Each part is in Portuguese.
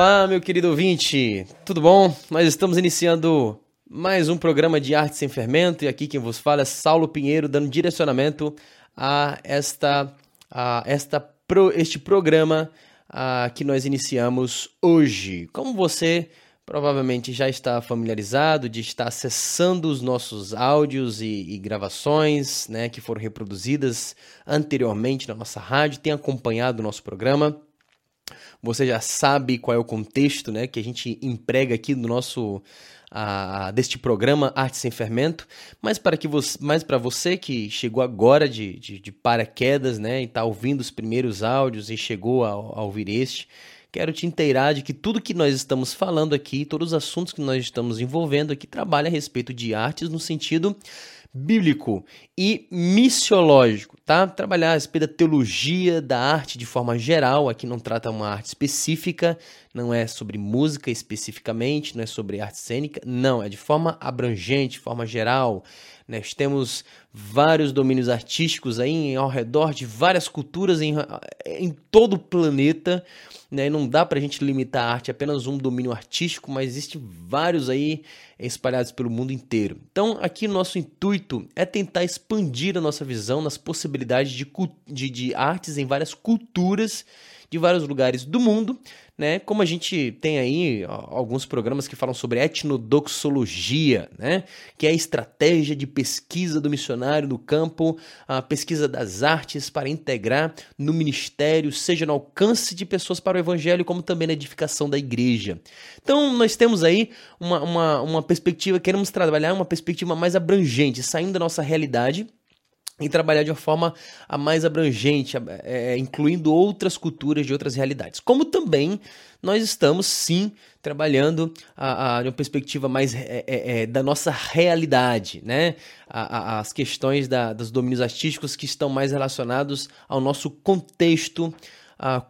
Olá, meu querido ouvinte, tudo bom? Nós estamos iniciando mais um programa de Arte Sem Fermento e aqui quem vos fala é Saulo Pinheiro, dando direcionamento a esta, a esta pro, este programa a, que nós iniciamos hoje. Como você provavelmente já está familiarizado de estar acessando os nossos áudios e, e, gravações, né, que foram reproduzidas anteriormente na nossa rádio, tem acompanhado o nosso programa. Você já sabe qual é o contexto, né, que a gente emprega aqui no nosso a, deste programa Arte Sem Fermento, mas para que você, mas para você que chegou agora de, de, de paraquedas, né, e está ouvindo os primeiros áudios e chegou a, a ouvir este, quero te inteirar de que tudo que nós estamos falando aqui, todos os assuntos que nós estamos envolvendo aqui, trabalha a respeito de artes no sentido bíblico e missiológico, tá? Trabalhar a respeito da teologia da arte de forma geral, aqui não trata uma arte específica, não é sobre música especificamente, não é sobre arte cênica, não, é de forma abrangente, de forma geral. Nós temos vários domínios artísticos aí ao redor de várias culturas em, em todo o planeta, né? Não dá para a gente limitar a arte a apenas um domínio artístico, mas existem vários aí espalhados pelo mundo inteiro. Então, aqui nosso intuito é tentar expandir a nossa visão nas possibilidades de, de, de artes em várias culturas de vários lugares do mundo, né? Como a gente tem aí alguns programas que falam sobre etnodoxologia, né? Que é a estratégia de pesquisa do missionário no campo, a pesquisa das artes para integrar no ministério, seja no alcance de pessoas para o evangelho, como também na edificação da igreja. Então, nós temos aí uma, uma, uma perspectiva, queremos trabalhar uma perspectiva mais abrangente, saindo da nossa realidade e trabalhar de uma forma a mais abrangente, é, incluindo outras culturas de outras realidades. Como também nós estamos, sim, trabalhando a, a, de uma perspectiva mais é, é, é da nossa realidade, né? A, as questões da, dos domínios artísticos que estão mais relacionados ao nosso contexto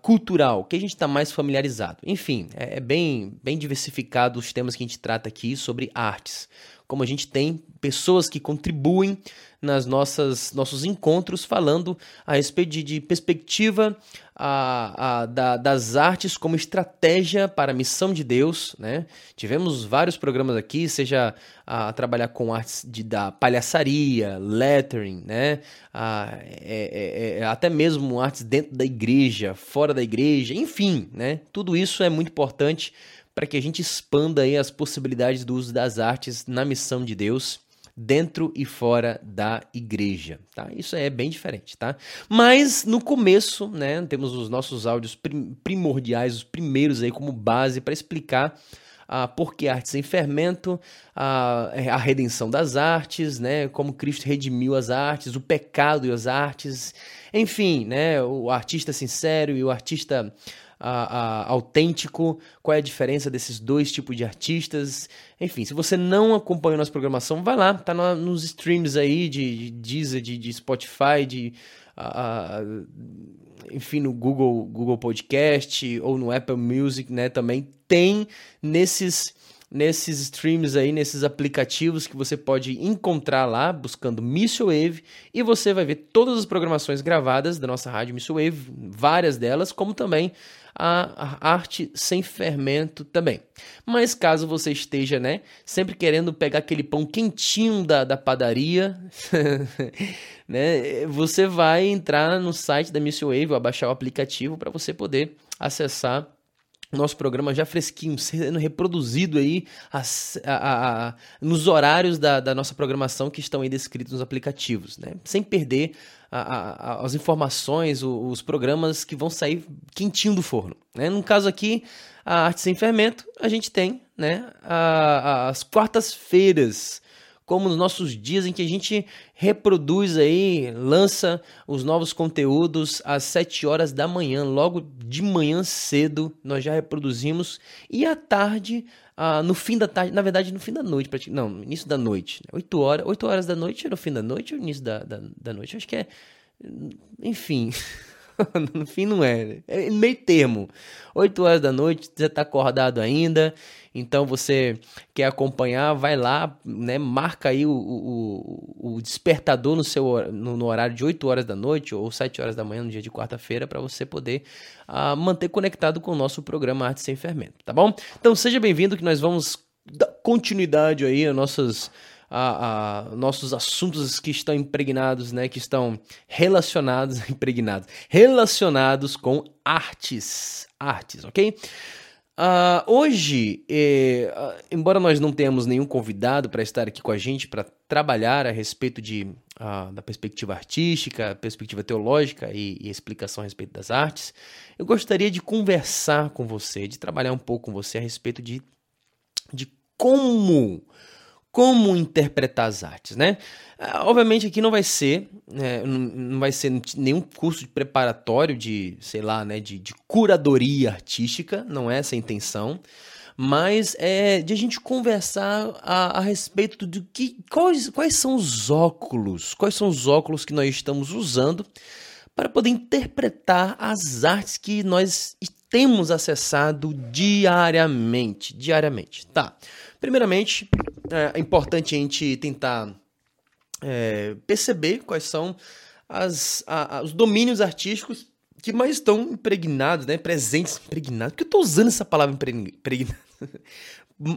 cultural, que a gente está mais familiarizado. Enfim, é, é bem, bem diversificado os temas que a gente trata aqui sobre artes como a gente tem pessoas que contribuem nas nossas nossos encontros falando a respeito de, perspectiva a, a, da, das artes como estratégia para a missão de Deus, né? Tivemos vários programas aqui, seja a, trabalhar com artes de, da palhaçaria, lettering, né? A, é, é, é, até mesmo artes dentro da igreja, fora da igreja, enfim, né? Tudo isso é muito importante para que a gente expanda aí as possibilidades do uso das artes na missão de Deus dentro e fora da igreja, tá? Isso é bem diferente, tá? Mas no começo, né, temos os nossos áudios primordiais, os primeiros aí como base para explicar a por que artes em fermento, a, a redenção das artes, né, como Cristo redimiu as artes, o pecado e as artes, enfim, né, o artista sincero e o artista a, a, autêntico, qual é a diferença desses dois tipos de artistas. Enfim, se você não acompanhou nossa programação, vai lá, tá no, nos streams aí de, de Deezer, de, de Spotify, de. Enfim, no Google, Google Podcast ou no Apple Music, né? Também tem nesses nesses streams aí, nesses aplicativos que você pode encontrar lá, buscando Missile Wave, e você vai ver todas as programações gravadas da nossa rádio Missile Wave, várias delas, como também a arte sem fermento também. Mas caso você esteja, né, sempre querendo pegar aquele pão quentinho da, da padaria, né, você vai entrar no site da Missile Wave ou baixar o aplicativo para você poder acessar nosso programa já fresquinho, sendo reproduzido aí as, a, a, nos horários da, da, nossa programação que estão aí descritos nos aplicativos, né? Sem perder a, as informações, os, os, programas que vão sair quentinho do forno. Né? No caso aqui, a Arte Sem Fermento, a gente tem né, as quartas-feiras como nos nossos dias em que a gente reproduz aí, lança os novos conteúdos às 7 horas da manhã, logo de manhã cedo nós já reproduzimos e à tarde, ah, no fim da tarde, na verdade no fim da noite, não, início da noite, né? 8 horas, 8 horas da noite é no fim da noite ou início da, da, da noite? Acho que é, enfim... no fim não é. É meio termo. 8 horas da noite, você está acordado ainda, então você quer acompanhar, vai lá, né, marca aí o, o, o despertador no seu no, no, horário de 8 horas da noite ou 7 horas da manhã no dia de quarta-feira para você poder uh, manter conectado com o nosso programa Arte Sem Fermento, tá bom? Então seja bem-vindo que nós vamos dar continuidade aí a a, a, nossos assuntos que estão impregnados, né, que estão relacionados, impregnados, relacionados com artes, artes, ok? Uh, hoje, eh, uh, embora nós não tenhamos nenhum convidado para estar aqui com a gente para trabalhar a respeito de, uh, da perspectiva artística, perspectiva teológica e, e, explicação a respeito das artes, eu gostaria de conversar com você, de trabalhar um pouco com você a respeito de, de como como interpretar as artes, né? Ah, obviamente aqui não vai ser, né, não vai ser nenhum curso de preparatório de, sei lá, né, de, de curadoria artística, não é essa a intenção, mas é de a gente conversar a, a respeito do que, quais, quais são os óculos, quais são os óculos que nós estamos usando para poder interpretar as artes que nós temos acessado diariamente, diariamente, tá? Primeiramente, é importante a gente tentar é, perceber quais são as, a, os domínios artísticos que mais estão impregnados, né? Presentes, impregnados. Por que eu estou usando essa palavra impregnado?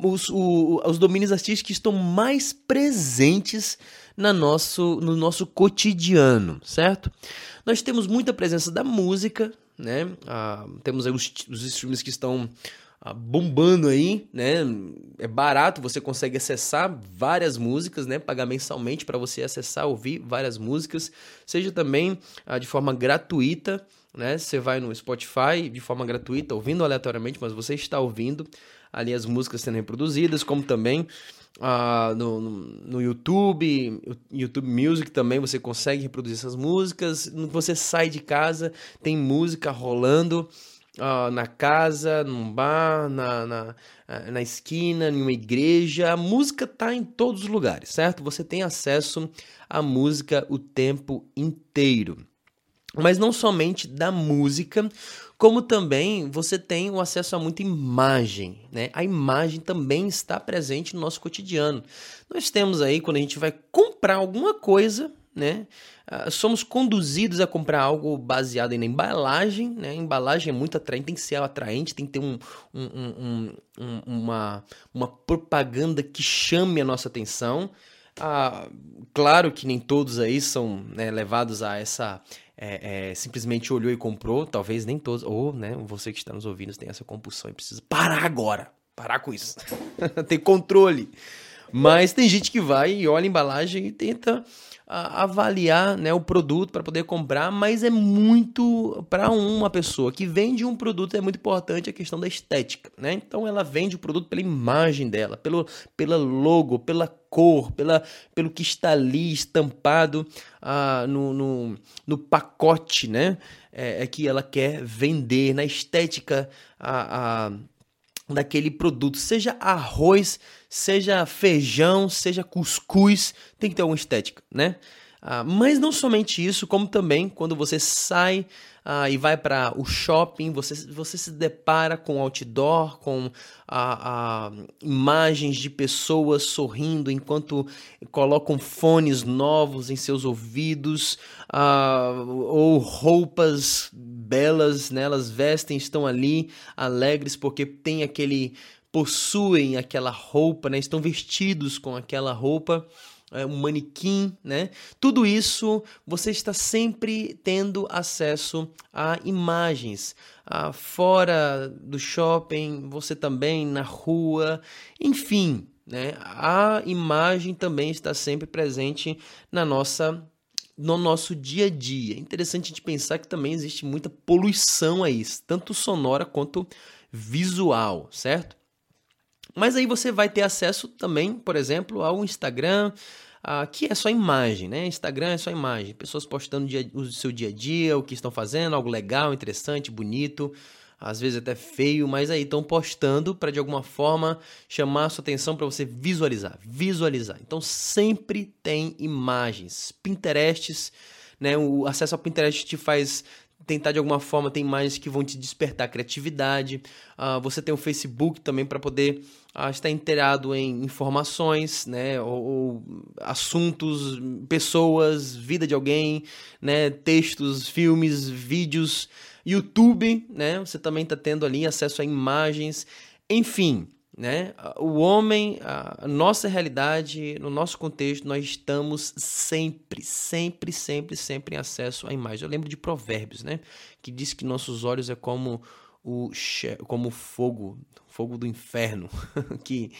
Os, o, os domínios artísticos que estão mais presentes na nosso, no nosso cotidiano, certo? Nós temos muita presença da música, né? Ah, temos os, os streams que estão bombando aí, né? É barato, você consegue acessar várias músicas, né? Pagar mensalmente para você acessar, ouvir várias músicas, seja também ah, de forma gratuita, né? Você vai no Spotify de forma gratuita, ouvindo aleatoriamente, mas você está ouvindo ali as músicas sendo reproduzidas, como também ah, no, no YouTube, YouTube Music também você consegue reproduzir essas músicas. Você sai de casa, tem música rolando uh, na casa, num bar, na, na, ah, na esquina, em uma igreja. A música está em todos os lugares, certo? Você tem acesso à música o tempo inteiro. Mas não somente da música, como também você tem o acesso a muita imagem, né? A imagem também está presente no nosso cotidiano. Nós temos aí, quando a gente vai comprar alguma coisa, né? Uh, somos conduzidos a comprar algo baseado na embalagem, né? A embalagem é muito atraente, tem que ser atraente, tem que ter um, um, um, um uma, uma propaganda que chame a nossa atenção. Uh, claro que nem todos aí são né, levados a essa é, é, simplesmente olhou e comprou, talvez nem todos, ou né, você que está nos ouvindo tem essa compulsão e precisa parar agora, parar com isso, ter controle. Mas tem gente que vai e olha a embalagem e tenta avaliar né, o produto para poder comprar, mas é muito para uma pessoa que vende um produto é muito importante a questão da estética, né? Então ela vende o produto pela imagem dela, pelo pela logo, pela cor, pela, pelo que está ali estampado ah, no, no, no, pacote, né? É, é, que ela quer vender na estética a, a daquele produto, seja arroz, seja feijão, seja cuscuz, tem que ter alguma estética, né? Ah, mas não somente isso, como também quando você sai ah, e vai para o shopping, você, você se depara com outdoor, com ah, imagens de pessoas sorrindo enquanto colocam fones novos em seus ouvidos, ou roupas belas, né? elas vestem, estão ali alegres porque tem aquele possuem aquela roupa, né? Estão vestidos com aquela roupa um manequim, né? Tudo isso você está sempre tendo acesso a imagens. Ah, fora do shopping, você também na rua, enfim, né? A imagem também está sempre presente na nossa no nosso dia a dia. É interessante a gente pensar que também existe muita poluição aí, tanto sonora quanto visual, certo? Mas aí você vai ter acesso também, por exemplo, ao Instagram, uh, que é só imagem, né? Instagram é só imagem. Pessoas postando dia, o seu dia a dia, o que estão fazendo, algo legal, interessante, bonito, às vezes até feio, mas aí estão postando para de alguma forma chamar a sua atenção para você visualizar, visualizar. Então sempre tem imagens, Pinterests, né? O acesso ao Pinterest te faz tentar de alguma forma ter imagens que vão te despertar criatividade. Uh, você tem o Facebook também para poder uh, estar inteirado em informações, né, ou, ou, assuntos, pessoas, vida de alguém, né, textos, filmes, vídeos. YouTube, né, você também está tendo ali acesso a imagens. Enfim, né? O homem, a nossa realidade, no nosso contexto, nós estamos sempre, sempre, sempre, sempre em acesso à imagem. Eu lembro de Provérbios, né? Que diz que nossos olhos é como o como fogo, fogo do inferno, que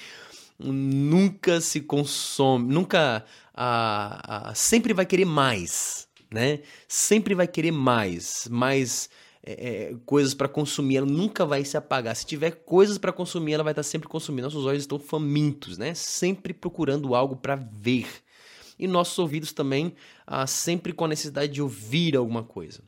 nunca se consome, nunca a, a, sempre vai querer mais, né? Sempre vai querer mais, mais é, é, coisas para consumir, ela nunca vai se apagar. Se tiver coisas para consumir, ela vai estar tá sempre consumindo. Nossos olhos estão famintos, né? Sempre procurando algo para ver. E nossos ouvidos também, ah, sempre com a necessidade de ouvir alguma coisa.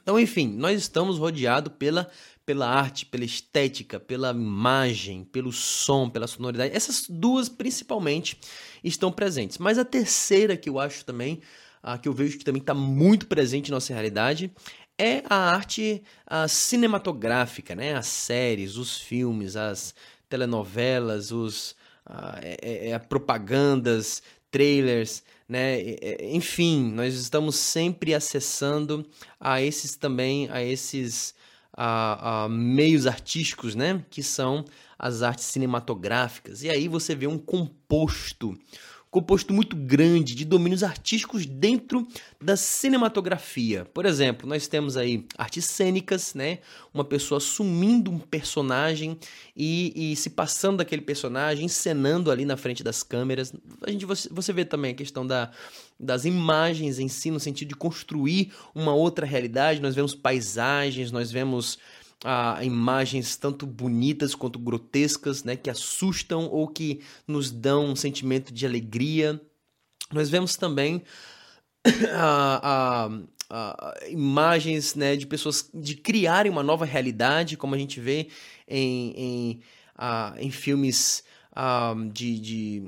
Então, enfim, nós estamos rodeados pela, pela arte, pela estética, pela imagem, pelo som, pela sonoridade. Essas duas, principalmente, estão presentes. Mas a terceira que eu acho também, ah, que eu vejo que também está muito presente na nossa realidade, é a arte a cinematográfica, né? As séries, os filmes, as telenovelas, os a, é, é, é propagandas, trailers, né? Enfim, nós estamos sempre acessando a esses também, a esses a, a meios artísticos, né? Que são as artes cinematográficas. E aí você vê um composto composto muito grande de domínios artísticos dentro da cinematografia. Por exemplo, nós temos aí artes cênicas, né? Uma pessoa assumindo um personagem e, e se passando daquele personagem, encenando ali na frente das câmeras. A gente você, você vê também a questão da, das imagens em si, no sentido de construir uma outra realidade. Nós vemos paisagens, nós vemos a imagens tanto bonitas quanto grotescas, né, que assustam ou que nos dão um sentimento de alegria. Nós vemos também imagens né, de pessoas de criarem uma nova realidade, como a gente vê em, em, em filmes de, de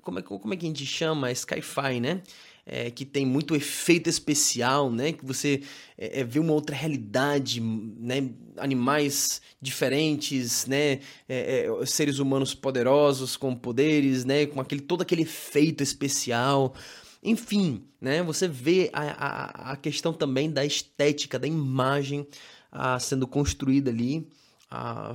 como, é, como é que a gente chama? Sci-fi, né? É, que tem muito efeito especial, né? Que você é, é, vê uma outra realidade, né? Animais diferentes, né? É, é, seres humanos poderosos com poderes, né? Com aquele todo aquele efeito especial. Enfim, né? Você vê a, a, a questão também da estética, da imagem a, ah, sendo construída ali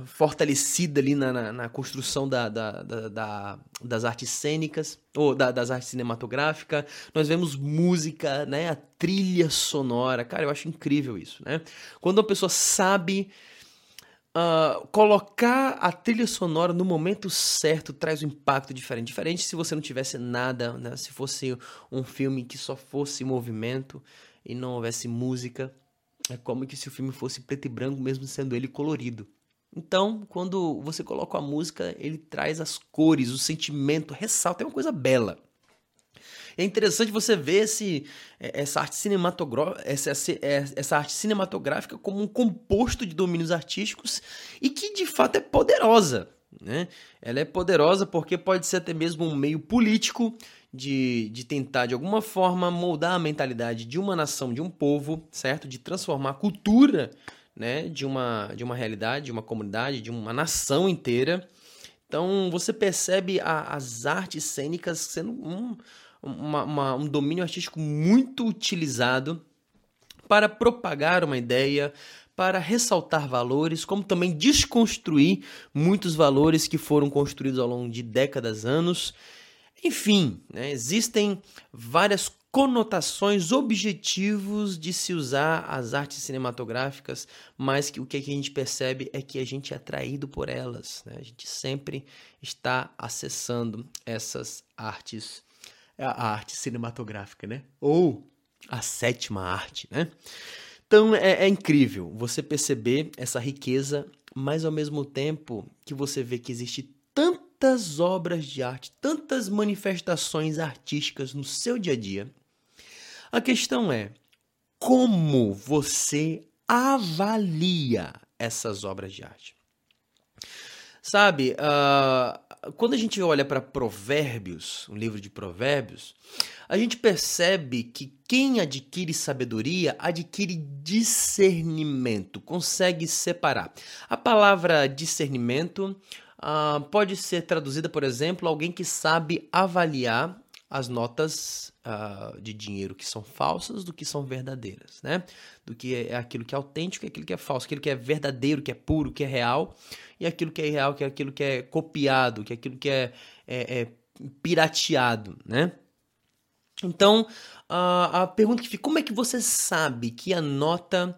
fortalecida ali na, na, na construção da, da, da, da, das artes cênicas, ou das artes cinematográficas. Nós vemos música, né? A trilha sonora. Cara, eu acho incrível isso, né? Quando uma pessoa sabe uh, colocar a trilha sonora no momento certo, traz um impacto diferente. Diferente se você não tivesse nada, né? Se fosse um filme que só fosse movimento e não houvesse música. É como que se o filme fosse preto e branco, mesmo sendo ele colorido. Então, quando você coloca a música, ele traz as cores, o sentimento, ressalta, é uma coisa bela. É interessante você ver esse, é, essa, arte essa, essa arte cinematográfica como um composto de domínios artísticos e que de fato é poderosa. Né? Ela é poderosa porque pode ser até mesmo um meio político de, de tentar, de alguma forma, moldar a mentalidade de uma nação, de um povo, certo? De transformar a cultura né, de, uma, de uma realidade, de uma comunidade, de uma nação inteira. Então você percebe a, as artes cênicas sendo um, uma, uma, um domínio artístico muito utilizado para propagar uma ideia, para ressaltar valores, como também desconstruir muitos valores que foram construídos ao longo de décadas, anos. Enfim, né, existem várias conotações, objetivos de se usar as artes cinematográficas, mas que o que a gente percebe é que a gente é atraído por elas. Né? A gente sempre está acessando essas artes, a arte cinematográfica, né? Ou a sétima arte, né? Então é, é incrível você perceber essa riqueza, mas ao mesmo tempo que você vê que existe tantas obras de arte, tantas manifestações artísticas no seu dia a dia, a questão é como você avalia essas obras de arte. Sabe, uh, quando a gente olha para Provérbios, um livro de Provérbios, a gente percebe que quem adquire sabedoria adquire discernimento, consegue separar. A palavra discernimento uh, pode ser traduzida, por exemplo, alguém que sabe avaliar as notas uh, de dinheiro que são falsas do que são verdadeiras, né? Do que é aquilo que é autêntico e aquilo que é falso, aquilo que é verdadeiro, que é puro, que é real, e aquilo que é irreal, que é aquilo que é copiado, que é aquilo que é, é, é pirateado, né? Então, uh, a pergunta que fica, como é que você sabe que a nota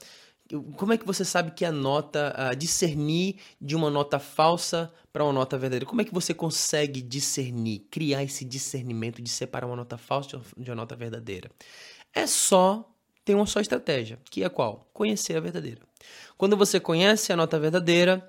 como é que você sabe que a nota, discernir de uma nota falsa para uma nota verdadeira? Como é que você consegue discernir, criar esse discernimento de separar uma nota falsa de uma nota verdadeira? É só, tem uma só estratégia, que é qual? Conhecer a verdadeira. Quando você conhece a nota verdadeira,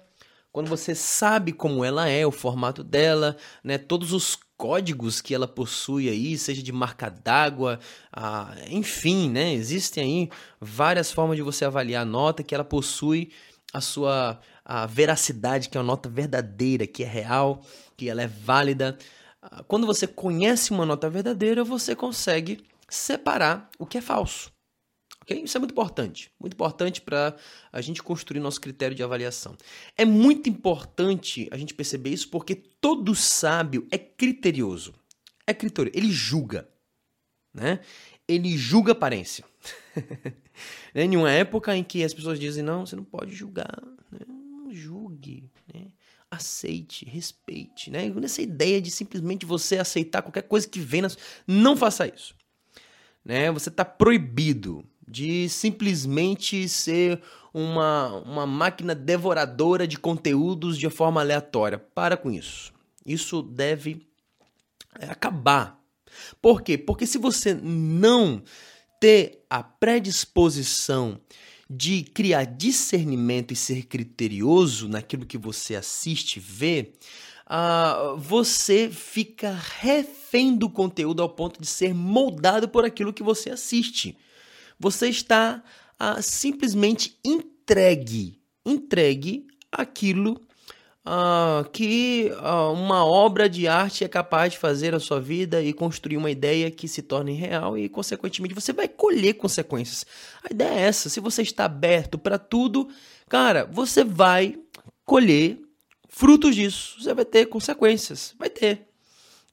quando você sabe como ela é, o formato dela, né, todos os códigos que ela possui aí, seja de marca d'água, ah, enfim, né? Existem aí várias formas de você avaliar a nota que ela possui a sua a veracidade, que é uma nota verdadeira, que é real, que ela é válida. Ah, quando você conhece uma nota verdadeira, você consegue separar o que é falso. Okay? Isso é muito importante, muito importante para a gente construir nosso critério de avaliação. É muito importante a gente perceber isso porque todo sábio é criterioso. É criterioso, ele julga, né? Ele julga aparência. né? Em uma época em que as pessoas dizem, não, você não pode julgar, né? não julgue, né? aceite, respeite, né? Nessa ideia de simplesmente você aceitar qualquer coisa que vem, nas... não faça isso. Né? Você está proibido de simplesmente ser uma, uma máquina devoradora de conteúdos de forma aleatória. Para com isso. Isso deve é, acabar. Por quê? Porque se você não ter a predisposição de criar discernimento e ser criterioso naquilo que você assiste, vê, uh, você fica refém do conteúdo ao ponto de ser moldado por aquilo que você assiste. Você está ah, simplesmente entregue, entregue aquilo ah, que ah, uma obra de arte é capaz de fazer a sua vida e construir uma ideia que se torne real e, consequentemente, você vai colher consequências. A ideia é essa. Se você está aberto para tudo, cara, você vai colher frutos disso. Você vai ter consequências. Vai ter.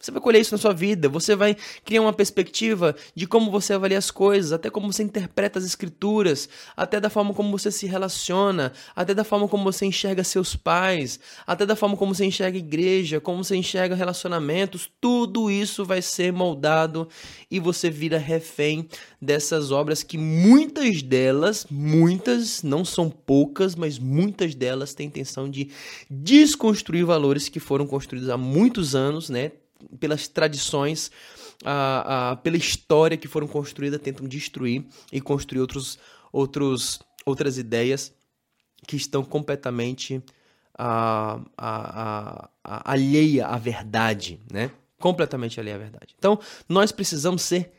Você vai colher isso na sua vida, você vai criar uma perspectiva de como você avalia as coisas, até como você interpreta as escrituras, até da forma como você se relaciona, até da forma como você enxerga seus pais, até da forma como você enxerga igreja, como você enxerga relacionamentos, tudo isso vai ser moldado e você vira refém dessas obras que muitas delas, muitas, não são poucas, mas muitas delas têm intenção de desconstruir valores que foram construídos há muitos anos, né? Pelas tradições, pela história que foram construídas, tentam destruir e construir outros, outros, outras ideias que estão completamente a, alheia à verdade, né? Completamente alheia à verdade. Então, nós precisamos ser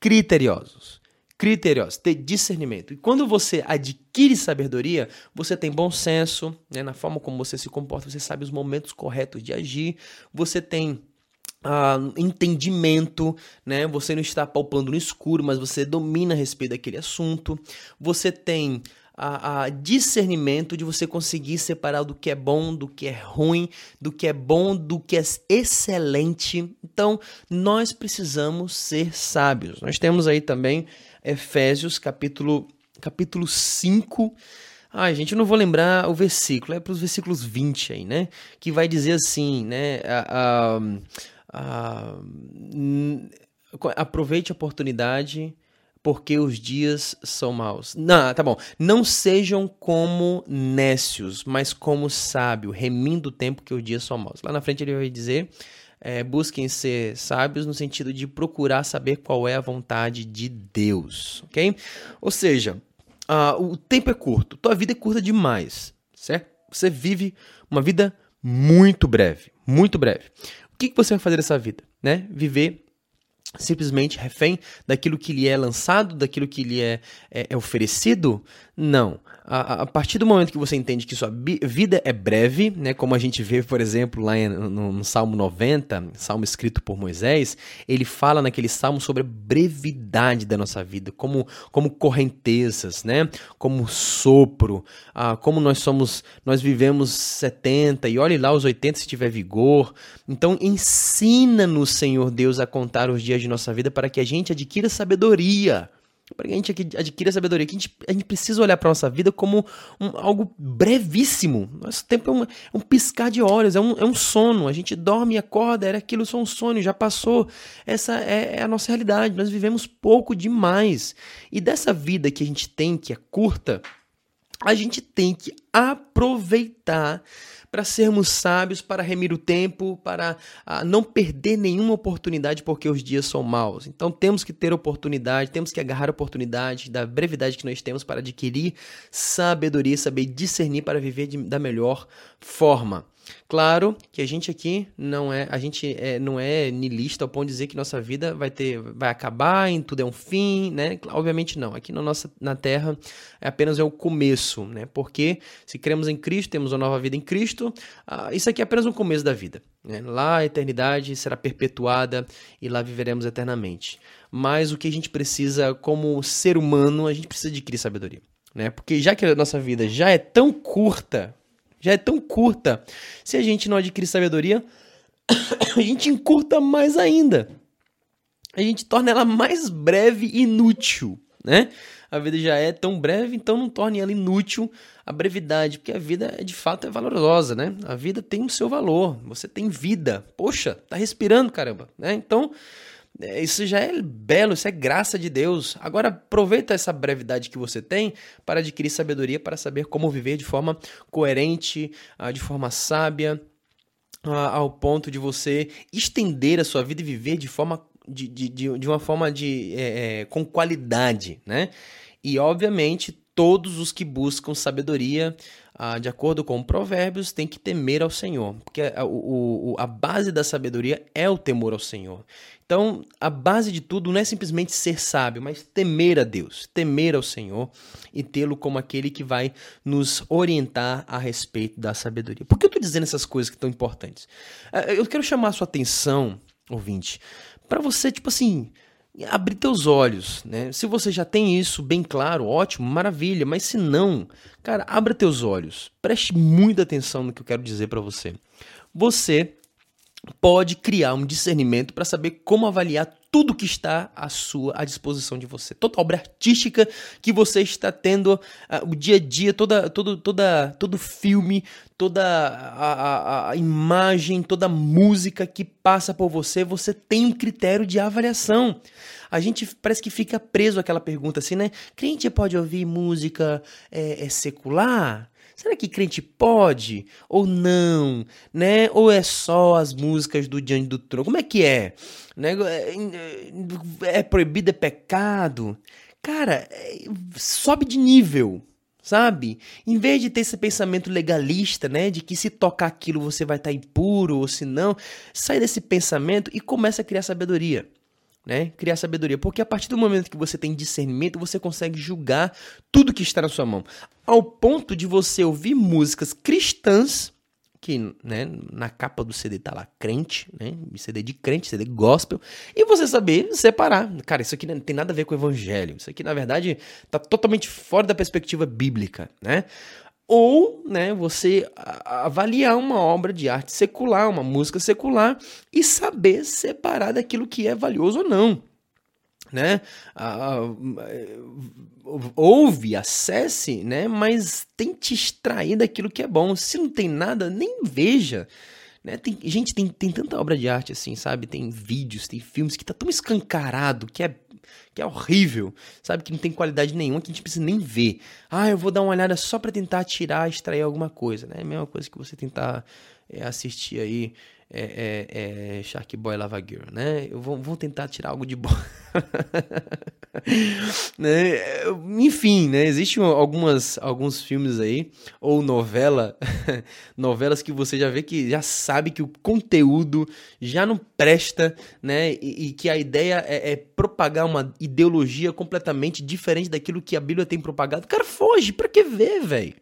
criteriosos. Criteriosos, ter discernimento. E quando você adquire sabedoria, você tem bom senso, né? na forma como você se comporta, você sabe os momentos corretos de agir, você tem Uh, entendimento, né? Você não está palpando no escuro, mas você domina a respeito daquele assunto. Você tem a, a, discernimento de você conseguir separar do que é bom, do que é ruim, do que é bom, do que é excelente. Então, nós precisamos ser sábios. Nós temos aí também Efésios, capítulo, capítulo 5. Ai, gente, eu não vou lembrar o versículo, é para os versículos 20 aí, né? Que vai dizer assim, né? A, a, ah, aproveite a oportunidade porque os dias são maus. Não, tá bom. Não sejam como nécios, mas como sábio, remindo o tempo que os dias são maus. Lá na frente ele vai dizer: é, busquem ser sábios no sentido de procurar saber qual é a vontade de Deus, ok? Ou seja, uh, o tempo é curto, tua vida é curta demais, certo? Você vive uma vida muito breve, muito breve. O que, que você vai fazer dessa vida? Né? Viver simplesmente refém daquilo que lhe é lançado, daquilo que lhe é, é, é oferecido, Não. A, a, partir do momento que você entende que sua vida é breve, né, como a gente vê, por exemplo, lá no, no, Salmo 90, salmo escrito por Moisés, ele fala naquele salmo sobre a brevidade da nossa vida, como, como correntezas, né, como sopro, ah, como nós somos, nós vivemos 70 e olhe lá os 80 se tiver vigor. Então ensina-nos, Senhor Deus, a contar os dias de nossa vida para que a gente adquira sabedoria para que a gente adquira sabedoria, que a gente, a gente precisa olhar para nossa vida como um, algo brevíssimo. Nosso tempo é um, é um piscar de olhos, é um, é um sono. A gente dorme e acorda, era aquilo só um sonho, já passou. Essa é, é a nossa realidade. Nós vivemos pouco demais. E dessa vida que a gente tem, que é curta, a gente tem que aproveitar para sermos sábios, para remir o tempo, para ah, não perder nenhuma oportunidade porque os dias são maus. Então temos que ter oportunidade, temos que agarrar a oportunidade da brevidade que nós temos para adquirir sabedoria, saber discernir para viver de, da melhor forma. Claro que a gente aqui não é, a gente é, não é nilista ao ponto de dizer que nossa vida vai ter, vai acabar, em tudo é um fim, né? Obviamente não. Aqui na nossa na Terra é apenas é o começo, né? Porque se cremos em Cristo, temos uma nova vida em Cristo. Ah, isso aqui é apenas um começo da vida. Né? Lá a eternidade será perpetuada e lá viveremos eternamente. Mas o que a gente precisa, como ser humano, a gente precisa adquirir sabedoria. Né? Porque já que a nossa vida já é tão curta já é tão curta. Se a gente não adquirir sabedoria, a gente encurta mais ainda. A gente torna ela mais breve e inútil, né? A vida já é tão breve, então não torne ela inútil a brevidade, porque a vida de fato é valorosa, né? A vida tem o seu valor. Você tem vida. Poxa, tá respirando, caramba, né? Então, isso já é belo, isso é graça de Deus. Agora aproveita essa brevidade que você tem para adquirir sabedoria para saber como viver de forma coerente, ah, de forma sábia, ah, ao ponto de você estender a sua vida e viver de forma de, de, de uma forma de é, é, com qualidade, né? E obviamente todos os que buscam sabedoria, ah, de acordo com Provérbios, têm que temer ao Senhor, porque a, a base da sabedoria é o temor ao Senhor. Então, a base de tudo não é simplesmente ser sábio, mas temer a Deus, temer ao Senhor e tê-lo como aquele que vai nos orientar a respeito da sabedoria. Por que eu estou dizendo essas coisas que estão importantes? Ah, eu quero chamar a sua atenção, ouvinte, para você, tipo assim, abrir teus olhos, né? Se você já tem isso bem claro, ótimo, maravilha, mas se não, cara, abra teus olhos. Preste muita atenção no que eu quero dizer para você. Você pode criar um discernimento para saber como avaliar tudo que está à sua à disposição de você. Toda obra artística que você está tendo uh, o dia a dia, toda, todo, toda, todo filme, toda a, a, a, imagem, toda música que passa por você, você tem um critério de avaliação. A gente parece que fica preso àquela pergunta assim, né? Crente pode ouvir música é, é secular? Será que crente pode ou não, né? Ou é só as músicas do Diante do Trono? Como é que é? Né? É proibido, é pecado? Cara, é, sobe de nível, sabe? Em vez de ter esse pensamento legalista, né, de que se tocar aquilo você vai estar impuro ou se não, sai desse pensamento e começa a criar sabedoria né? Criar sabedoria. Porque a partir do momento que você tem discernimento, você consegue julgar tudo que está na sua mão. Ao ponto de você ouvir músicas cristãs, que né, na capa do CD tá lá crente, né? CD de crente, CD gospel, e você saber separar. Cara, isso aqui não tem nada a ver com o evangelho. Isso aqui, na verdade, tá totalmente fora da perspectiva bíblica, né? Ou né, você avaliar uma obra de arte secular, uma música secular e saber separar daquilo que é valioso ou não. Né? ouve, acesse, né? mas tente extrair daquilo que é bom. Se não tem nada, nem veja. Né? Tem, gente, tem, tem tanta obra de arte assim, sabe? Tem vídeos, tem filmes que tá tão escancarado que é que é horrível, sabe? Que não tem qualidade nenhuma, que a gente precisa nem ver. Ah, eu vou dar uma olhada só para tentar tirar, extrair alguma coisa, né? É a mesma coisa que você tentar é, assistir aí é, é, é Shark Boy Lava Girl, né? Eu vou, vou tentar tirar algo de bom. né? Enfim, né? Existem algumas, alguns filmes aí, ou novela, novelas que você já vê que já sabe que o conteúdo já não presta, né? E, e que a ideia é, é, propagar uma ideologia completamente diferente daquilo que a Bíblia tem propagado. Cara, foge, pra que ver, velho?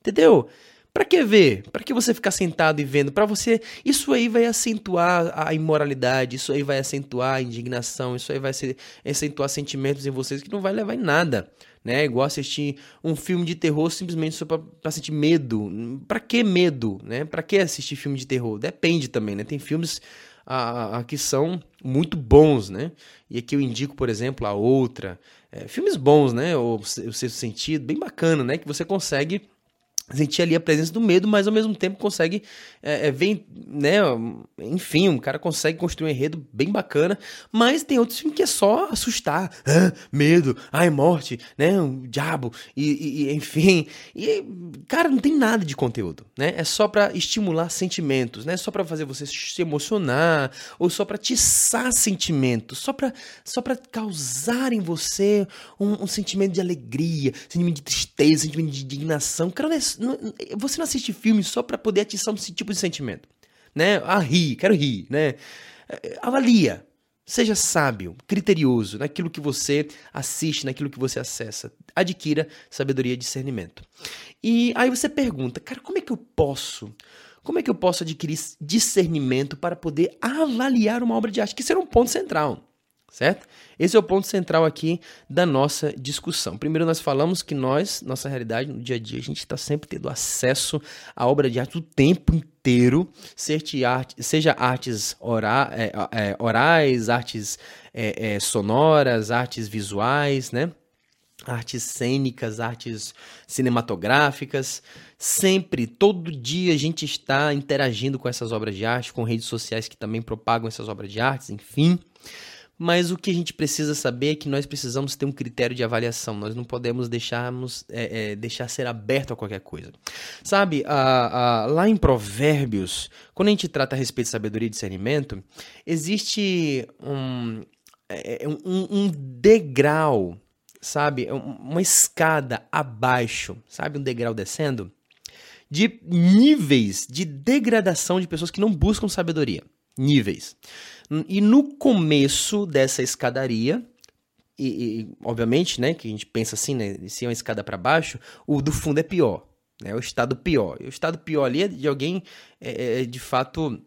Entendeu? Para que ver? Para que você ficar sentado e vendo? Para você, isso aí vai acentuar a imoralidade, isso aí vai acentuar a indignação, isso aí vai acentuar sentimentos em vocês que não vai levar em nada. Né? Igual assistir um filme de terror simplesmente só para sentir medo. Para que medo, né? Para que assistir filme de terror? Depende também, né? Tem filmes a, a, que são muito bons, né? E aqui eu indico, por exemplo, a outra. É, filmes bons, né? O, o Sexto Sentido, bem bacana, né? Que você consegue sentir ali a presença do medo, mas ao mesmo tempo consegue é, é, né, enfim, um cara consegue construir um enredo bem bacana, mas tem outros filmes que é só assustar, ah, medo, ai, morte, né, diabo, e, e, enfim, e, cara, não tem nada de conteúdo, né, é só para estimular sentimentos, né, só para fazer você se emocionar, ou só para atiçar sentimentos, só para só pra causar em você um, um sentimento de alegria, sentimento de tristeza, sentimento de indignação, cara, não é você não assiste filme só para poder atiçar esse tipo de sentimento, né? Ah, ri, quero rir, né? É, avalia, seja sábio, criterioso naquilo que você assiste, naquilo que você acessa. Adquira sabedoria e discernimento. E aí você pergunta, cara, como é que eu posso? Como é que eu posso adquirir discernimento para poder avaliar uma obra de arte? Que será um ponto central certo? Esse é o ponto central aqui da nossa discussão. Primeiro, nós falamos que nós, nossa realidade, no dia a dia, a gente está sempre tendo acesso à obra de arte o tempo inteiro, seja artes é, é, orais, artes é, sonoras, artes visuais, né? artes cênicas, artes cinematográficas. Sempre, todo dia a gente está interagindo com essas obras de arte, com redes sociais que também propagam essas obras de arte, enfim. Mas o que a gente precisa saber é que nós precisamos ter um critério de avaliação. Nós não podemos deixarmos, é, é, deixar ser aberto a qualquer coisa. Sabe, a, a, lá em Provérbios, quando a gente trata a respeito de sabedoria e discernimento, existe um, é, é um, um degrau, sabe? Uma escada abaixo, sabe? Um degrau descendo de níveis de degradação de pessoas que não buscam sabedoria. Níveis. E no começo dessa escadaria, e, e, obviamente, né, que a gente pensa assim, né, se é uma escada para baixo, o do fundo é pior, né, o estado pior. E o estado pior ali é de alguém, é, é, de fato,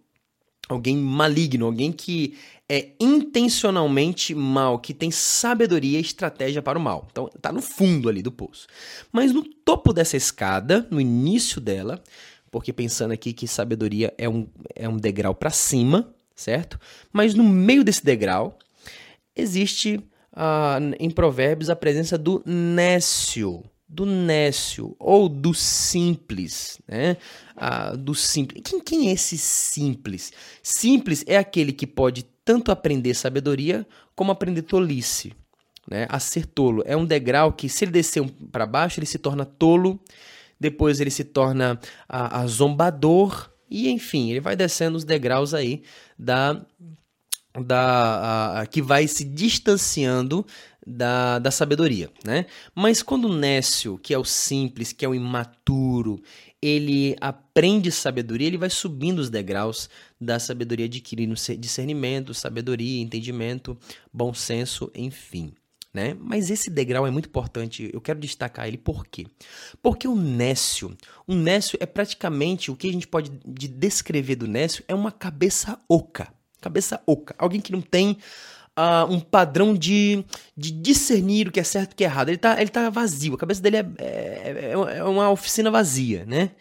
alguém maligno, alguém que é intencionalmente mal, que tem sabedoria e estratégia para o mal. Então, tá no fundo ali do poço. Mas no topo dessa escada, no início dela, porque pensando aqui que sabedoria é um, é um degrau para cima, certo? Mas no meio desse degrau existe uh, em Provérbios a presença do nécio, do nécio ou do simples, né? Uh, do simples. Quem, quem é esse simples? Simples é aquele que pode tanto aprender sabedoria como aprender tolice. Né? A ser tolo é um degrau que, se ele descer para baixo, ele se torna tolo, depois ele se torna a, a zombador, e enfim, ele vai descendo os degraus aí da. da a, que vai se distanciando da, da sabedoria, né? Mas quando o Nécio, que é o simples, que é o imaturo, ele aprende sabedoria, ele vai subindo os degraus da sabedoria, adquirindo discernimento, sabedoria, entendimento, bom senso, enfim né? Mas esse degrau é muito importante, eu quero destacar ele por quê? Porque o Nécio, o Nécio é praticamente o que a gente pode de descrever do Nécio é uma cabeça oca, cabeça oca, alguém que não tem uh, um padrão de, de discernir o que é certo e o que é errado, ele tá, ele tá vazio, a cabeça dele é, é, é uma oficina vazia, né?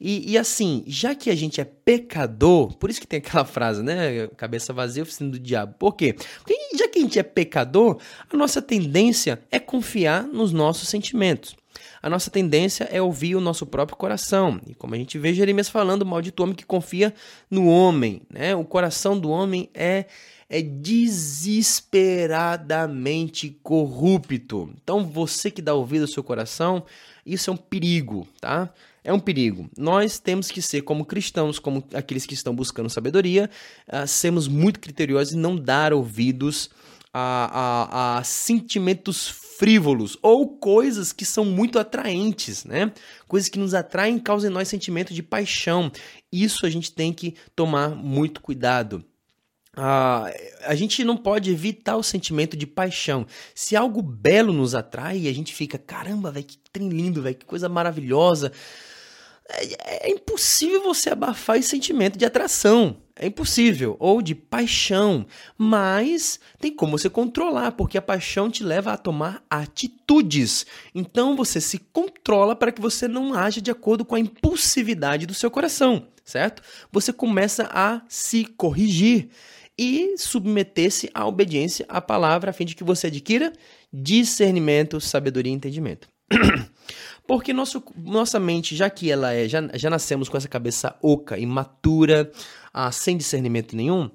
E, e, assim, já que a gente é pecador, por isso que tem aquela frase, né? Cabeça vazia, oficina do diabo. Por quê? Porque já que a gente é pecador, a nossa tendência é confiar nos nossos sentimentos. A nossa tendência é ouvir o nosso próprio coração. E como a gente vê Jeremias falando, o maldito homem que confia no homem. Né? O coração do homem é, é desesperadamente corrupto. Então, você que dá ouvido ao seu coração, isso é um perigo, tá? É um perigo. Nós temos que ser, como cristãos, como aqueles que estão buscando sabedoria, uh, sermos muito criteriosos e não dar ouvidos a, a, a sentimentos frívolos ou coisas que são muito atraentes, né? Coisas que nos atraem causam em nós sentimento de paixão. Isso a gente tem que tomar muito cuidado. Ah, a gente não pode evitar o sentimento de paixão. Se algo belo nos atrai, a gente fica, caramba, velho, que trem lindo, velho, que coisa maravilhosa. É, é, impossível você abafar esse sentimento de atração. É impossível. Ou de paixão. Mas tem como você controlar, porque a paixão te leva a tomar atitudes. Então você se controla para que você não age de acordo com a impulsividade do seu coração, certo? Você começa a se corrigir e submeter-se à obediência à palavra, a fim de que você adquira discernimento, sabedoria e entendimento. Porque nosso, nossa mente, já que ela é, já, já nascemos com essa cabeça oca, imatura, ah, sem discernimento nenhum,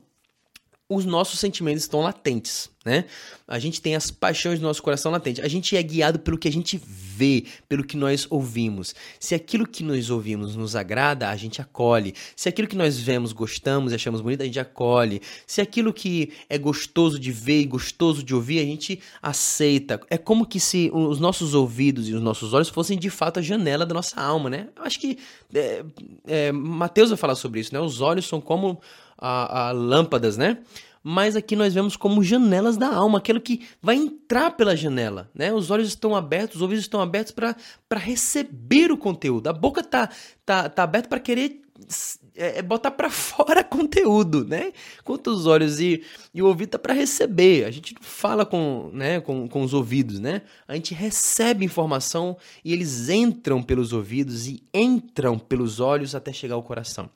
os nossos sentimentos estão latentes, né? A gente tem as paixões do nosso coração latente. A gente é guiado pelo que a gente vê, pelo que nós ouvimos. Se aquilo que nós ouvimos nos agrada, a gente acolhe. Se aquilo que nós vemos, gostamos e achamos bonito, a gente acolhe. Se aquilo que é gostoso de ver e gostoso de ouvir, a gente aceita. É como que se os nossos ouvidos e os nossos olhos fossem de fato a janela da nossa alma, né? Eu acho que é, é, Mateus vai falar sobre isso, né? Os olhos são como a, a lâmpadas, né? Mas aqui nós vemos como janelas da alma, aquilo que vai entrar pela janela, né? Os olhos estão abertos, os ouvidos estão abertos para receber o conteúdo. A boca tá tá, tá aberta para querer é, é botar para fora conteúdo, né? Quanto os olhos e, e o ouvido tá para receber. A gente fala com, né, com, com os ouvidos, né? A gente recebe informação e eles entram pelos ouvidos e entram pelos olhos até chegar ao coração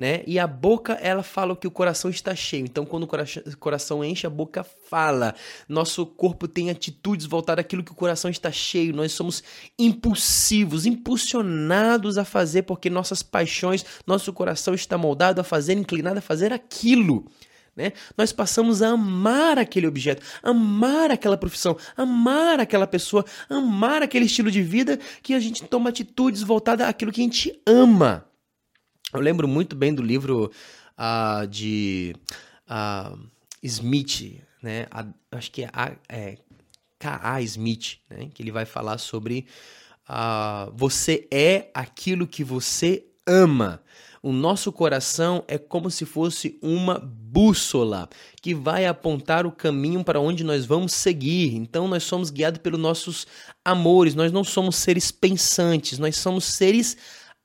né? E a boca, ela fala que o coração está cheio. Então, quando o coração enche, a boca fala. Nosso corpo tem atitudes voltadas àquilo que o coração está cheio. Nós somos impulsivos, impulsionados a fazer porque nossas paixões, nosso coração está moldado a fazer, inclinado a fazer aquilo. Né? Nós passamos a amar aquele objeto, amar aquela profissão, amar aquela pessoa, amar aquele estilo de vida que a gente toma atitudes voltadas àquilo que a gente ama. Eu lembro muito bem do livro uh, de uh, Smith, né? A, acho que é, é K.A. Smith, né? Que ele vai falar sobre uh, você é aquilo que você ama. O nosso coração é como se fosse uma bússola que vai apontar o caminho para onde nós vamos seguir. Então nós somos guiados pelos nossos amores, nós não somos seres pensantes, nós somos seres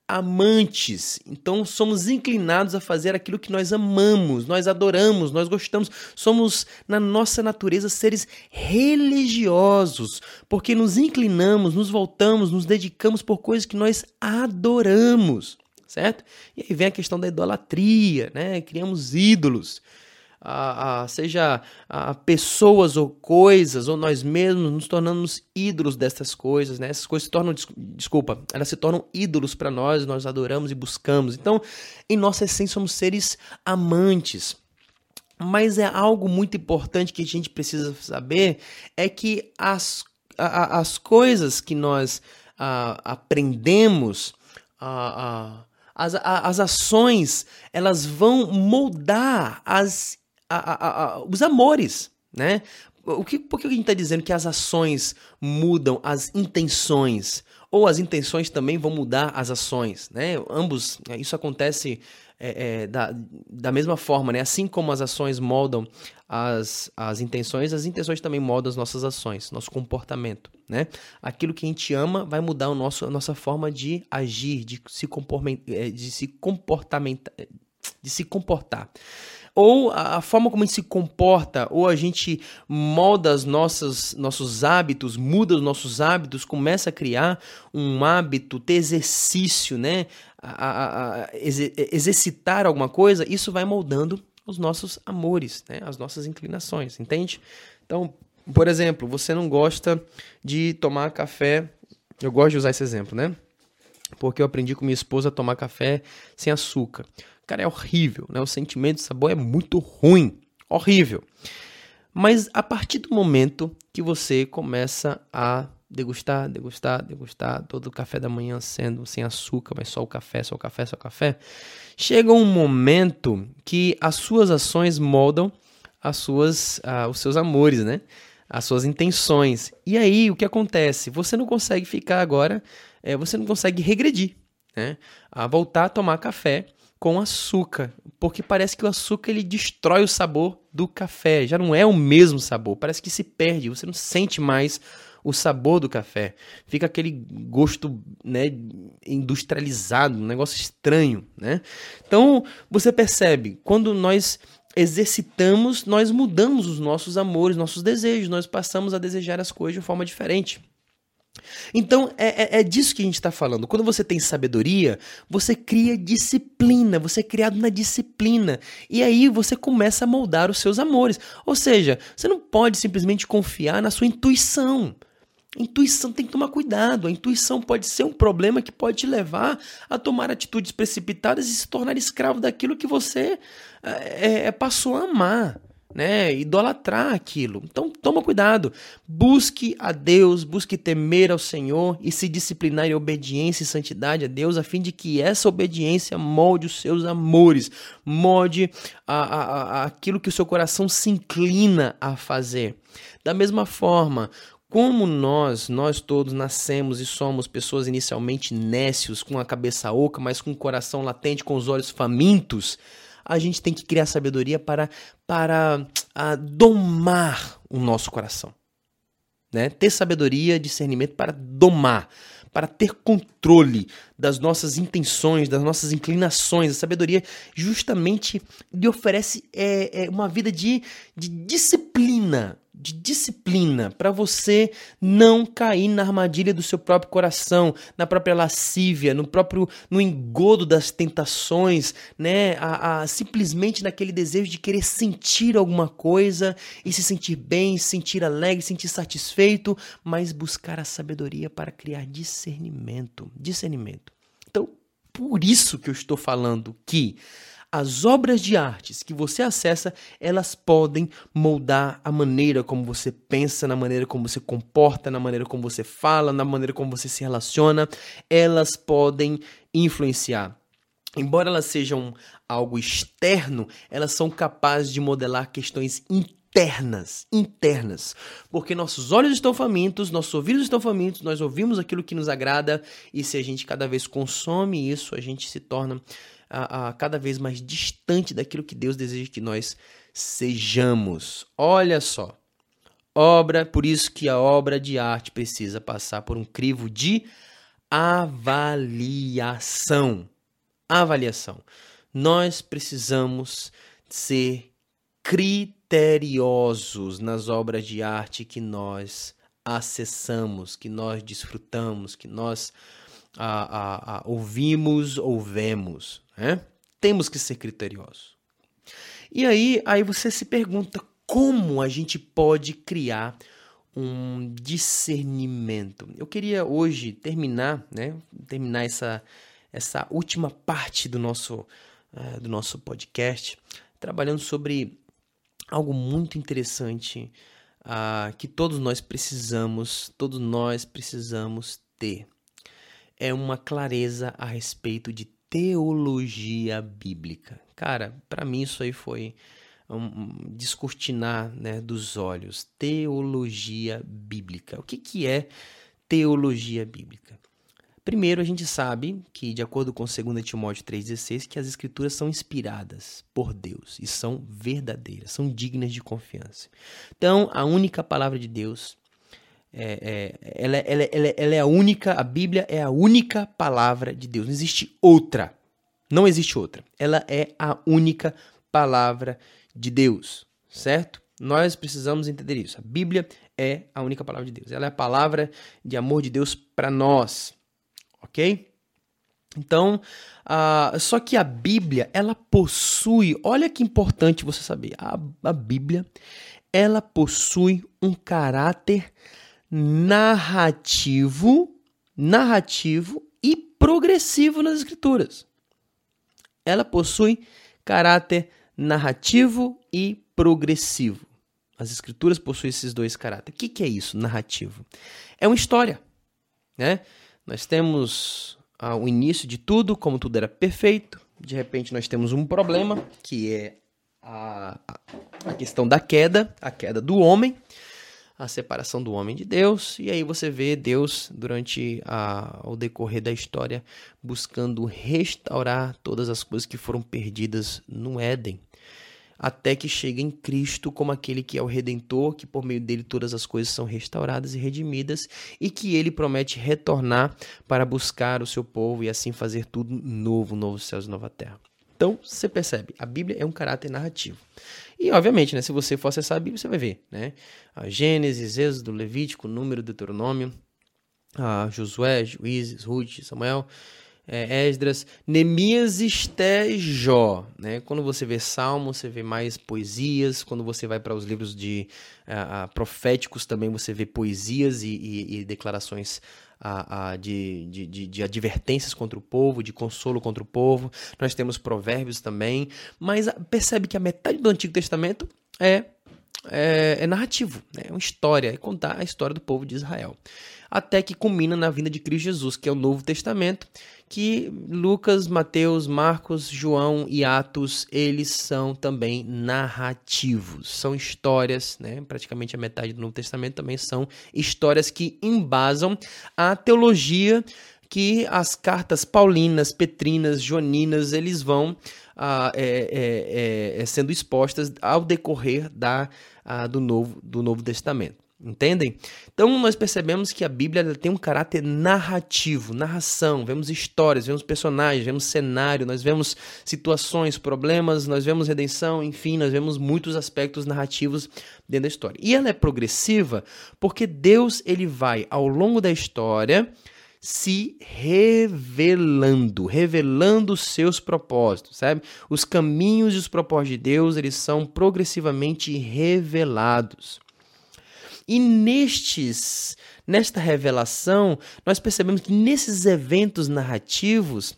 amantes. Então somos inclinados a fazer aquilo que nós amamos, nós adoramos, nós gostamos. Somos na nossa natureza seres religiosos, porque nos inclinamos, nos voltamos, nos dedicamos por coisas que nós adoramos, certo? E aí vem a questão da idolatria, né? Criamos ídolos a, a, seja a pessoas ou coisas, ou nós mesmos nos tornamos ídolos dessas coisas, né? Essas coisas se tornam, desculpa, elas se tornam ídolos para nós, nós adoramos e buscamos. Então, em nossa essência, somos seres amantes. Mas é algo muito importante que a gente precisa saber, é que as, a, as coisas que nós a, aprendemos, a, as, as ações, elas vão moldar as a, a, os amores, né? O que, por que a gente está dizendo que as ações mudam as intenções? Ou as intenções também vão mudar as ações, né? Ambos, é, isso acontece é, é, da, da mesma forma, né? Assim como as ações moldam as, as intenções, as intenções também moldam as nossas ações, nosso comportamento, né? Aquilo que a gente ama vai mudar o nosso, a nossa forma de agir, de se, é, de se comportamentar, de se comportar ou a forma como a gente se comporta, ou a gente molda os nossos, hábitos, muda os nossos hábitos, começa a criar um hábito, ter exercício, né? A, a, a exercitar alguma coisa, isso vai moldando os nossos amores, né? as nossas inclinações, entende? Então, por exemplo, você não gosta de tomar café. Eu gosto de usar esse exemplo, né? Porque eu aprendi com minha esposa a tomar café sem açúcar. Cara, é horrível, né? O sentimento de sabor é muito ruim, horrível. Mas a partir do momento que você começa a degustar, degustar, degustar, todo o café da manhã sendo sem açúcar, mas só o café, só o café, só o café, chega um momento que as suas ações moldam as suas, uh, os seus amores, né? As suas intenções. E aí, o que acontece? Você não consegue ficar agora, é, você não consegue regredir, né? A voltar a tomar café com açúcar, porque parece que o açúcar ele destrói o sabor do café, já não é o mesmo sabor, parece que se perde, você não sente mais o sabor do café. Fica aquele gosto, né, industrializado, um negócio estranho, né? Então, você percebe, quando nós exercitamos, nós mudamos os nossos amores, nossos desejos, nós passamos a desejar as coisas de forma diferente. Então, é, é, é, disso que a gente está falando. Quando você tem sabedoria, você cria disciplina, você é criado na disciplina. E aí você começa a moldar os seus amores. Ou seja, você não pode simplesmente confiar na sua intuição. Intuição tem que tomar cuidado. A intuição pode ser um problema que pode te levar a tomar atitudes precipitadas e se tornar escravo daquilo que você é, é, passou a amar, né? Idolatrar aquilo. Então toma cuidado. Busque a Deus, busque temer ao Senhor e se disciplinar em obediência e santidade a Deus, a fim de que essa obediência molde os seus amores, molde a, a, a, aquilo que o seu coração se inclina a fazer. Da mesma forma, como nós, nós todos nascemos e somos pessoas inicialmente nécios, com a cabeça oca, mas com o coração latente, com os olhos famintos, a gente tem que criar sabedoria para, para a, domar o nosso coração. Né? Ter sabedoria, discernimento para domar, para ter controle das nossas intenções, das nossas inclinações. A sabedoria justamente lhe oferece é, é uma vida de, de disciplina, de disciplina para você não cair na armadilha do seu próprio coração, na própria lascívia, no próprio no engodo das tentações, né? A, a, simplesmente naquele desejo de querer sentir alguma coisa e se sentir bem, se sentir alegre, se sentir satisfeito, mas buscar a sabedoria para criar discernimento, discernimento. Então, por isso que eu estou falando que as obras de artes que você acessa, elas podem moldar a maneira como você pensa, na maneira como você comporta, na maneira como você fala, na maneira como você se relaciona. Elas podem influenciar. Embora elas sejam algo externo, elas são capazes de modelar questões internas, internas, porque nossos olhos estão famintos, nossos ouvidos estão famintos, nós ouvimos aquilo que nos agrada e se a gente cada vez consome isso, a gente se torna a, a cada vez mais distante daquilo que Deus deseja que nós sejamos. Olha só. Obra, por isso que a obra de arte precisa passar por um crivo de avaliação. Avaliação. Nós precisamos ser criteriosos nas obras de arte que nós acessamos, que nós desfrutamos, que nós a, a, a, ouvimos ou vemos. Né? Temos que ser criteriosos. E aí, aí você se pergunta como a gente pode criar um discernimento. Eu queria hoje terminar, né, terminar essa, essa última parte do nosso, uh, do nosso podcast, trabalhando sobre algo muito interessante uh, que todos nós precisamos, todos nós precisamos ter. É uma clareza a respeito de teologia bíblica. Cara, para mim isso aí foi um descortinar né, dos olhos. Teologia bíblica. O que, que é teologia bíblica? Primeiro, a gente sabe que, de acordo com 2 Timóteo 3,16, que as escrituras são inspiradas por Deus e são verdadeiras, são dignas de confiança. Então, a única palavra de Deus é, é, ela, ela, ela, ela é a única, a Bíblia é a única palavra de Deus. Não existe outra. Não existe outra. Ela é a única palavra de Deus, certo? Nós precisamos entender isso. A Bíblia é a única palavra de Deus. Ela é a palavra de amor de Deus para nós, ok? Então, uh, só que a Bíblia, ela possui, olha que importante você saber, a, a Bíblia, ela possui um caráter narrativo, narrativo e progressivo nas escrituras. Ela possui caráter narrativo e progressivo. As escrituras possuem esses dois caráteres. O que, que é isso, narrativo? É uma história, né? Nós temos ah, o início de tudo, como tudo era perfeito. De repente nós temos um problema, que é a, a questão da queda, a queda do homem, a separação do homem de Deus, e aí você vê Deus, durante a, o decorrer da história, buscando restaurar todas as coisas que foram perdidas no Éden até que chegue em Cristo como aquele que é o redentor, que por meio dele todas as coisas são restauradas e redimidas e que ele promete retornar para buscar o seu povo e assim fazer tudo novo, novos céus e nova terra. Então, você percebe, a Bíblia é um caráter narrativo. E, obviamente, né, se você for acessar a Bíblia, você vai ver, né? A Gênesis, Êxodo, Levítico, Número, Deuteronômio, a Josué, Juízes, Ruth, Samuel, é, Esdras, Neemias, Esté, Jó. Né? Quando você vê Salmo, você vê mais poesias. Quando você vai para os livros de uh, proféticos, também você vê poesias e, e, e declarações uh, de, de, de, de, advertências contra o povo, de consolo contra o povo. Nós temos provérbios também. Mas percebe que a metade do Antigo Testamento é, é, é narrativo, né? é uma história, é contar a história do povo de Israel até que culmina na vinda de Cristo Jesus, que é o Novo Testamento, que Lucas, Mateus, Marcos, João e Atos, eles são também narrativos, são histórias, né? praticamente a metade do Novo Testamento também são histórias que embasam a teologia que as cartas paulinas, petrinas, joaninas, eles vão ah, é, é, é, sendo expostas ao decorrer da, ah, do, novo, do Novo Testamento. Entendem? Então nós percebemos que a Bíblia tem um caráter narrativo, narração, vemos histórias, vemos personagens, vemos cenário, nós vemos situações, problemas, nós vemos redenção, enfim, nós vemos muitos aspectos narrativos dentro da história. E ela é progressiva porque Deus ele vai ao longo da história se revelando, revelando os seus propósitos, sabe? Os caminhos e os propósitos de Deus, eles são progressivamente revelados. E nestes, nesta revelação, nós percebemos que nesses eventos narrativos,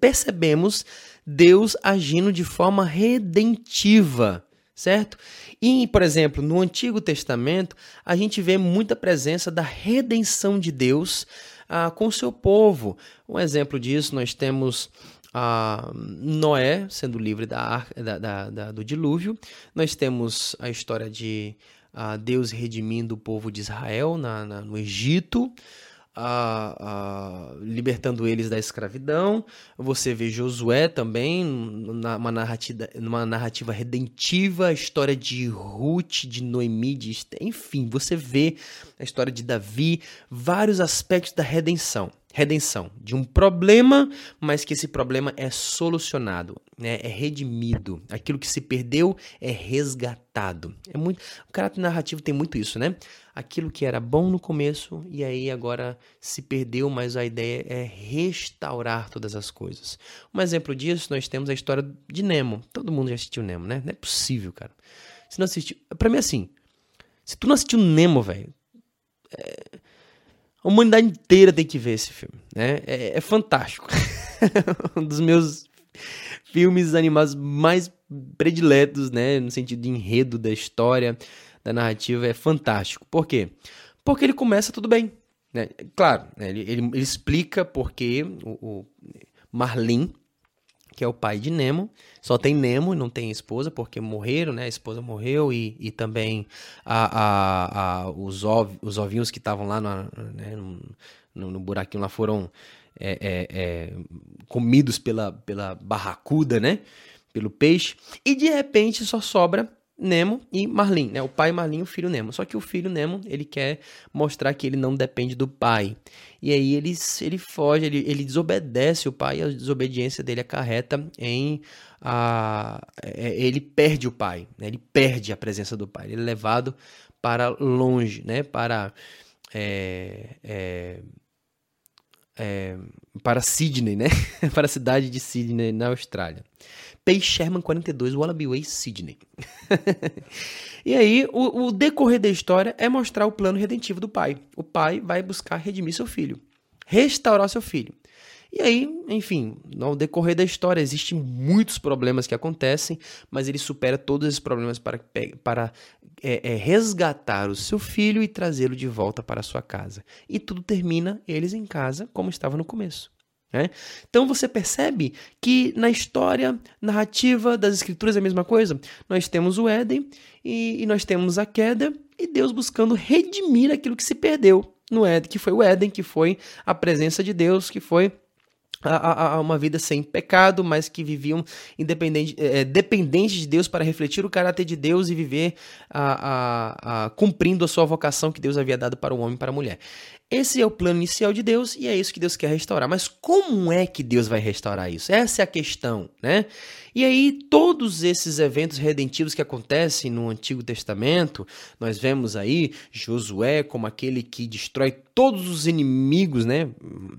percebemos Deus agindo de forma redentiva, certo? E, por exemplo, no Antigo Testamento, a gente vê muita presença da redenção de Deus ah, com o seu povo. Um exemplo disso, nós temos ah, Noé sendo livre da, da, da, da, do dilúvio, nós temos a história de a Deus redimindo o povo de Israel na, na no Egito, a, libertando eles da escravidão. Você vê Josué também, numa narrativa, numa narrativa redentiva, a história de Ruth, de Noemi, de enfim, você vê a história de Davi, vários aspectos da redenção redenção de um problema, mas que esse problema é solucionado, né? É redimido. Aquilo que se perdeu é resgatado. É muito, o caráter narrativo tem muito isso, né? Aquilo que era bom no começo e aí agora se perdeu, mas a ideia é restaurar todas as coisas. Um exemplo disso, nós temos a história de Nemo. Todo mundo já assistiu Nemo, né? Não é possível, cara. Se não assistiu, para mim assim, se tu não assistiu Nemo, velho, é a humanidade inteira tem que ver esse filme, né? É, é fantástico. um dos meus filmes animados mais prediletos, né? No sentido de enredo da história, da narrativa, é fantástico. Por quê? Porque ele começa tudo bem. Né? Claro, né? ele, ele, ele, explica porque o, o Marlin, que é o pai de Nemo. Só tem Nemo não tem esposa, porque morreram, né? A esposa morreu e, e também a, a, a os, ov, os ovinhos que estavam lá no, né, no, no, buraquinho lá foram é, é, é, comidos pela, pela barracuda, né? Pelo peixe. E de repente só sobra Nemo e Marlin, né? O pai Marlin e o filho Nemo. Só que o filho Nemo, ele quer mostrar que ele não depende do pai. E aí ele, ele foge, ele, ele desobedece o pai e a desobediência dele acarreta em... A, é, ele perde o pai, né? Ele perde a presença do pai. Ele é levado para longe, né? Para... É, é, é, para Sydney, né? para a cidade de Sydney, na Austrália. Pay Sherman 42, Wallaby Way, Sydney. e aí, o, o, decorrer da história é mostrar o plano redentivo do pai. O pai vai buscar redimir seu filho, restaurar seu filho. E aí, enfim, no decorrer da história, existem muitos problemas que acontecem, mas ele supera todos esses problemas para, para é, é, resgatar o seu filho e trazê-lo de volta para a sua casa. E tudo termina eles em casa, como estava no começo. Né? Então você percebe que na história narrativa das Escrituras é a mesma coisa. Nós temos o Éden e, e nós temos a queda e Deus buscando redimir aquilo que se perdeu no Éden, que foi o Éden, que foi a presença de Deus, que foi a, a, uma vida sem pecado, mas que viviam independente, é, dependentes de Deus para refletir o caráter de Deus e viver a, a, cumprindo a sua vocação que Deus havia dado para o homem e para a mulher. Esse é o plano inicial de Deus e é isso que Deus quer restaurar. Mas como é que Deus vai restaurar isso? Essa é a questão, né? E aí, todos esses eventos redentivos que acontecem no Antigo Testamento, nós vemos aí Josué como aquele que destrói todos os inimigos, né?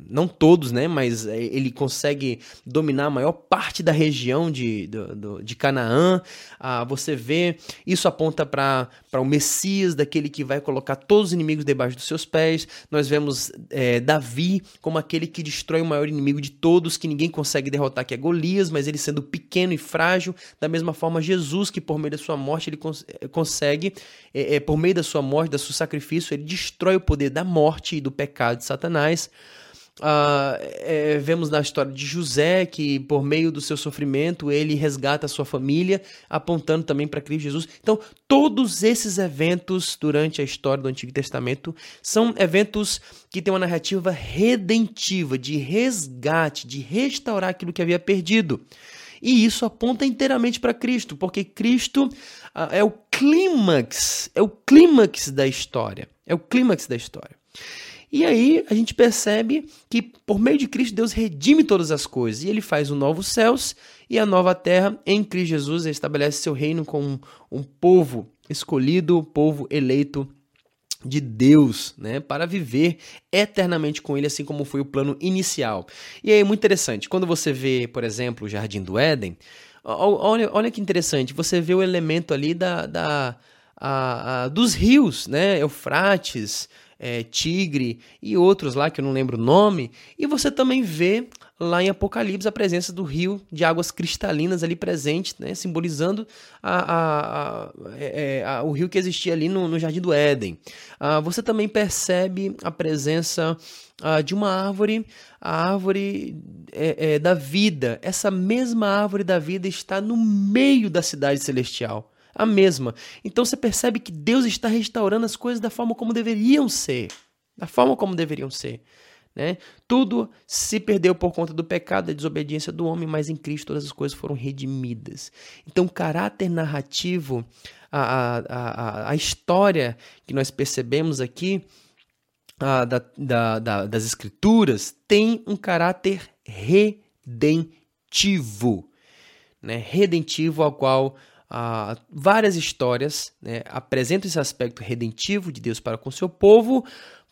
Não todos, né? Mas é, ele consegue dominar a maior parte da região de, de, de Canaã. Ah, você vê, isso aponta para o Messias, daquele que vai colocar todos os inimigos debaixo dos seus pés. Nós nós vemos é, Davi como aquele que destrói o maior inimigo de todos, que ninguém consegue derrotar, que é Golias, mas ele sendo pequeno e frágil. Da mesma forma, Jesus, que por meio da sua morte, ele cons é, consegue, é, é, por meio da sua morte, do seu sacrifício, ele destrói o poder da morte e do pecado de Satanás. Uh, é, vemos na história de José que, por meio do seu sofrimento, ele resgata a sua família, apontando também para Cristo Jesus. Então, todos esses eventos durante a história do Antigo Testamento são eventos que têm uma narrativa redentiva, de resgate, de restaurar aquilo que havia perdido. E isso aponta inteiramente para Cristo, porque Cristo uh, é o clímax, é o clímax da história. É o clímax da história. E aí a gente percebe que por meio de Cristo Deus redime todas as coisas. E ele faz os novos céus e a nova terra em Cristo Jesus. Ele estabelece seu reino com um, um povo escolhido, um povo eleito de Deus, né, para viver eternamente com ele, assim como foi o plano inicial. E aí é muito interessante, quando você vê, por exemplo, o Jardim do Éden, olha, olha que interessante, você vê o elemento ali da, da a, a, dos rios, né, Eufrates, é, Tigre e outros lá que eu não lembro o nome, e você também vê lá em Apocalipse a presença do rio de águas cristalinas ali presente, né, simbolizando a, a, a, é, é o rio que existia ali no, no Jardim do Éden. Ah, você também percebe a presença ah, de uma árvore, a árvore é, é, da vida. Essa mesma árvore da vida está no meio da cidade celestial a mesma. Então você percebe que Deus está restaurando as coisas da forma como deveriam ser. Da forma como deveriam ser. Né? Tudo se perdeu por conta do pecado, da desobediência do homem, mas em Cristo todas as coisas foram redimidas. Então, o caráter narrativo, a, a, a, a história que nós percebemos aqui a, da, da, da, das Escrituras tem um caráter redentivo. Né? Redentivo ao qual ah, várias histórias né, apresentam esse aspecto redentivo de Deus para com seu povo,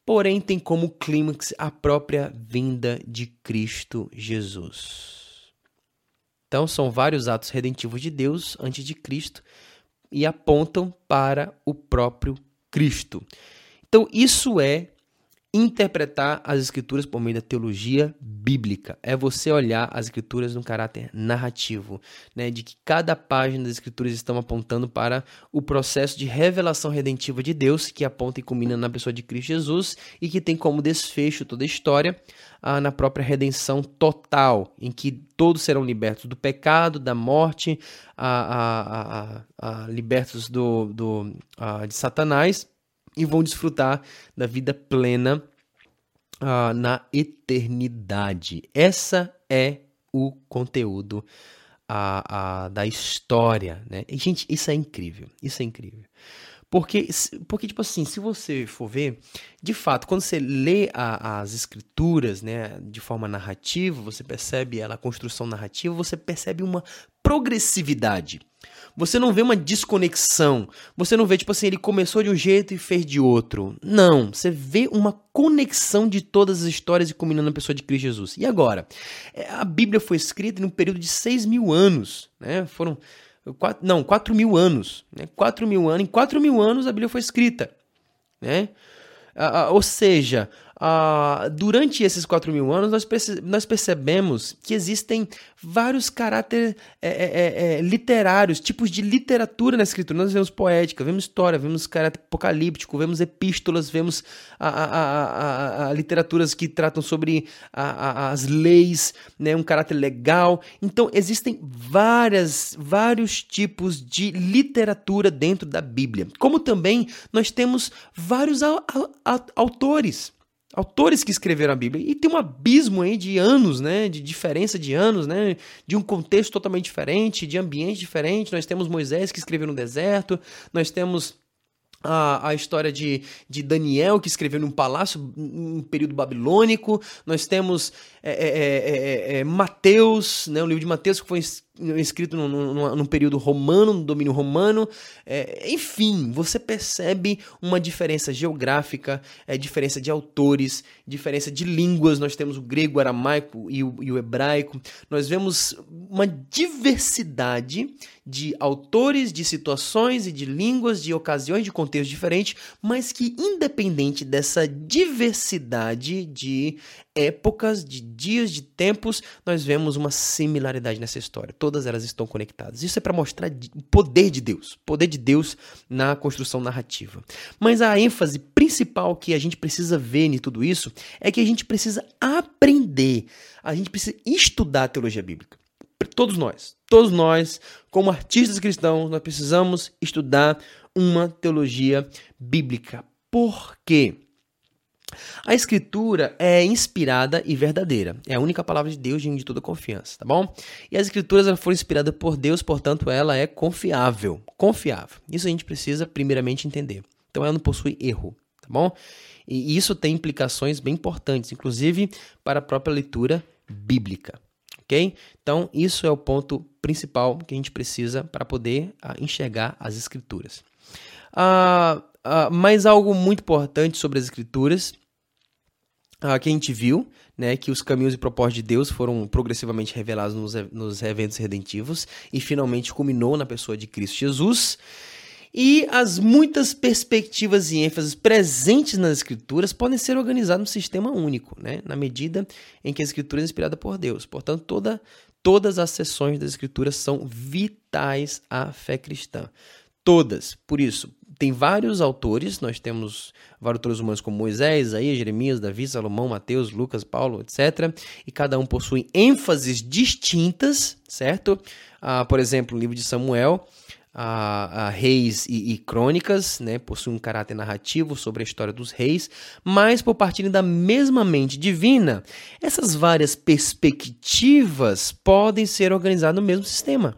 porém tem como clímax a própria vinda de Cristo Jesus. Então são vários atos redentivos de Deus antes de Cristo e apontam para o próprio Cristo. Então isso é interpretar as escrituras por meio da teologia bíblica. É você olhar as escrituras num caráter narrativo, né, de que cada página das escrituras estão apontando para o processo de revelação redentiva de Deus, que aponta e culmina na pessoa de Cristo Jesus e que tem como desfecho toda a história ah, na própria redenção total, em que todos serão libertos do pecado, da morte, ah, ah, libertos do, do de Satanás e vão desfrutar da vida plena uh, na eternidade. Essa é o conteúdo uh, uh, da história, né? E, gente, isso é incrível, isso é incrível. Porque, porque, tipo assim, se você for ver, de fato, quando você lê a, as escrituras, né, de forma narrativa, você percebe ela, a construção narrativa, você percebe uma progressividade. Você não vê uma desconexão. Você não vê, tipo assim, ele começou de um jeito e fez de outro. Não. Você vê uma conexão de todas as histórias e combinando a pessoa de Cristo Jesus. E agora? É, a Bíblia foi escrita em um período de seis mil anos. Né? Foram. Quatro, não, quatro mil anos. Né? Quatro mil anos. Em quatro mil anos a Bíblia foi escrita. Né? ou seja, uh, durante esses quatro mil anos, nós, perce nós percebemos que existem vários caráteres é, é, é, é, literários, tipos de literatura na escritura. Nós vemos poética, vemos história, vemos caráter apocalíptico, vemos epístolas, vemos a, a, a literaturas que tratam sobre as leis, né, um caráter legal. Então, existem várias, vários tipos de literatura dentro da Bíblia. Como também nós temos vários autores autores que escreveram a Bíblia. E tem um abismo aí de anos, né? De diferença de anos, né? De um contexto totalmente diferente, de ambiente diferente. Nós temos Moisés que escreveu no deserto, nós temos a, a história de, de Daniel, que escreveu num palácio, um período babilônico. Nós temos é, é, é, é, é Mateus, né, o livro de Mateus, que foi escrito num, período romano, no domínio romano. É, enfim, você percebe uma diferença geográfica, é, diferença de autores, diferença de línguas. Nós temos o grego, o aramaico e o, e o hebraico. Nós vemos uma diversidade de autores, de situações e de línguas, de ocasiões, de contextos diferentes, mas que, independente dessa diversidade de épocas, de dias, de tempos, nós vemos uma similaridade nessa história. Todas elas estão conectadas. Isso é para mostrar o poder de Deus, o poder de Deus na construção narrativa. Mas a ênfase principal que a gente precisa ver em tudo isso é que a gente precisa aprender, a gente precisa estudar a teologia bíblica. Todos nós, todos nós, como artistas cristãos, nós precisamos estudar uma teologia bíblica. Por quê? A escritura é inspirada e verdadeira. É a única palavra de Deus de toda confiança, tá bom? E as escrituras foram inspiradas por Deus, portanto, ela é confiável. Confiável. Isso a gente precisa primeiramente entender. Então ela não possui erro, tá bom? E isso tem implicações bem importantes, inclusive para a própria leitura bíblica. Ok? Então, isso é o ponto principal que a gente precisa para poder uh, enxergar as escrituras. Uh, uh, mais algo muito importante sobre as escrituras uh, que a gente viu, né, que os caminhos e propósitos de Deus foram progressivamente revelados nos, nos eventos redentivos e finalmente culminou na pessoa de Cristo Jesus. E as muitas perspectivas e ênfases presentes nas escrituras podem ser organizadas num sistema único, né? na medida em que a escritura é inspirada por Deus. Portanto, toda, todas as sessões das escrituras são vitais à fé cristã. Todas. Por isso, tem vários autores, nós temos vários autores humanos como Moisés, Isaías, Jeremias, Davi, Salomão, Mateus, Lucas, Paulo, etc. E cada um possui ênfases distintas, certo? Ah, por exemplo, o livro de Samuel, a, reis e, e, crônicas, né, possui um caráter narrativo sobre a história dos reis, mas por partirem da mesma mente divina, essas várias perspectivas podem ser organizadas no mesmo sistema,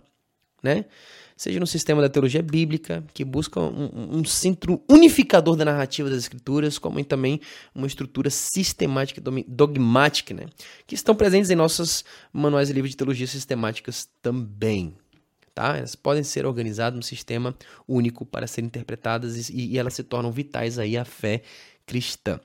né? Seja no sistema da teologia bíblica, que busca um, um, centro unificador da narrativa das escrituras, como também uma estrutura sistemática e dogmática, né? que estão presentes em nossos manuais e livros de teologia sistemáticas também. Tá? Elas podem ser organizadas num sistema único para serem interpretadas e, e elas se tornam vitais aí à fé cristã.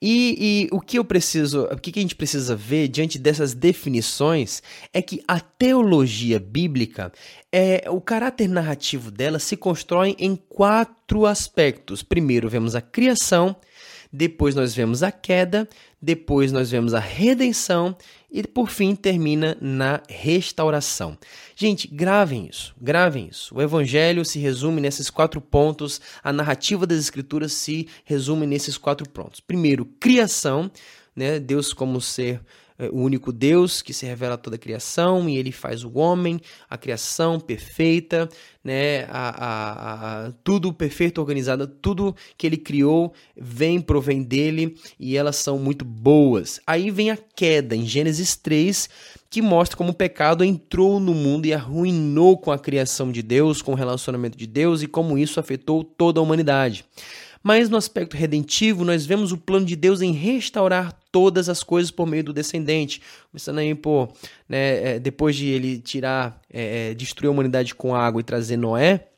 E, e, o que eu preciso, o que a gente precisa ver diante dessas definições é que a teologia bíblica é o caráter narrativo dela se constrói em quatro aspectos. Primeiro vemos a criação, depois nós vemos a queda, depois nós vemos a redenção e por fim termina na restauração. Gente, gravem isso, gravem isso. O evangelho se resume nesses quatro pontos, a narrativa das escrituras se resume nesses quatro pontos. Primeiro, criação, né? Deus como ser o único Deus que se revela a toda a criação e ele faz o homem, a criação perfeita, né, a, a, a, tudo perfeito, organizado, tudo que ele criou vem, provém dele e elas são muito boas. Aí vem a queda em Gênesis 3, que mostra como o pecado entrou no mundo e arruinou com a criação de Deus, com o relacionamento de Deus e como isso afetou toda a humanidade. Mas no aspecto redentivo, nós vemos o plano de Deus em restaurar todas as coisas por meio do descendente. Começando aí por, né, é, depois de ele tirar, é, é, destruir a humanidade com água e trazer Noé,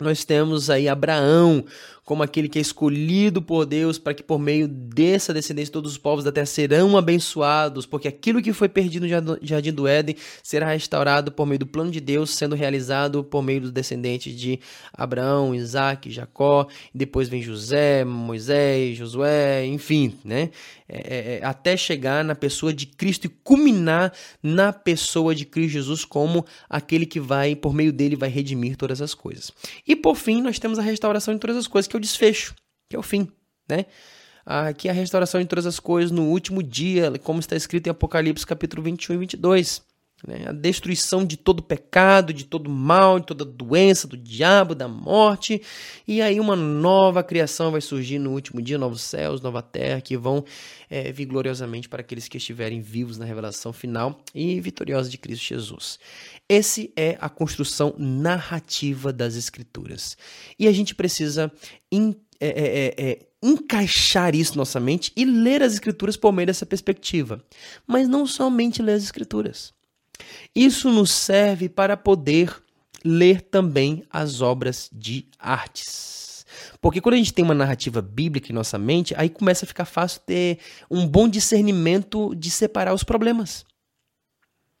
nós temos aí Abraão como aquele que é escolhido por Deus para que por meio dessa descendência todos os povos da terra serão abençoados, porque aquilo que foi perdido no jardim do Éden será restaurado por meio do plano de Deus, sendo realizado por meio dos descendentes de Abraão, Isaac, Jacó, depois vem José, Moisés, Josué, enfim, né? É, é, é, até chegar na pessoa de Cristo e culminar na pessoa de Cristo Jesus como aquele que vai, por meio dele, vai redimir todas as coisas. E por fim, nós temos a restauração de todas as coisas, que o desfecho, que é o fim, né? Aqui a restauração de todas as coisas no último dia, como está escrito em Apocalipse capítulo 21 e 22. Né? A destruição de todo pecado, de todo mal, de toda doença, do diabo, da morte. E aí uma nova criação vai surgir no último dia, novos céus, nova terra, que vão é, vir gloriosamente para aqueles que estiverem vivos na revelação final e vitoriosos de Cristo Jesus. Esse é a construção narrativa das Escrituras. E a gente precisa é, é, é, encaixar isso na nossa mente e ler as Escrituras por meio dessa perspectiva. Mas não somente ler as Escrituras. Isso nos serve para poder ler também as obras de artes. Porque quando a gente tem uma narrativa bíblica em nossa mente, aí começa a ficar fácil ter um bom discernimento de separar os problemas.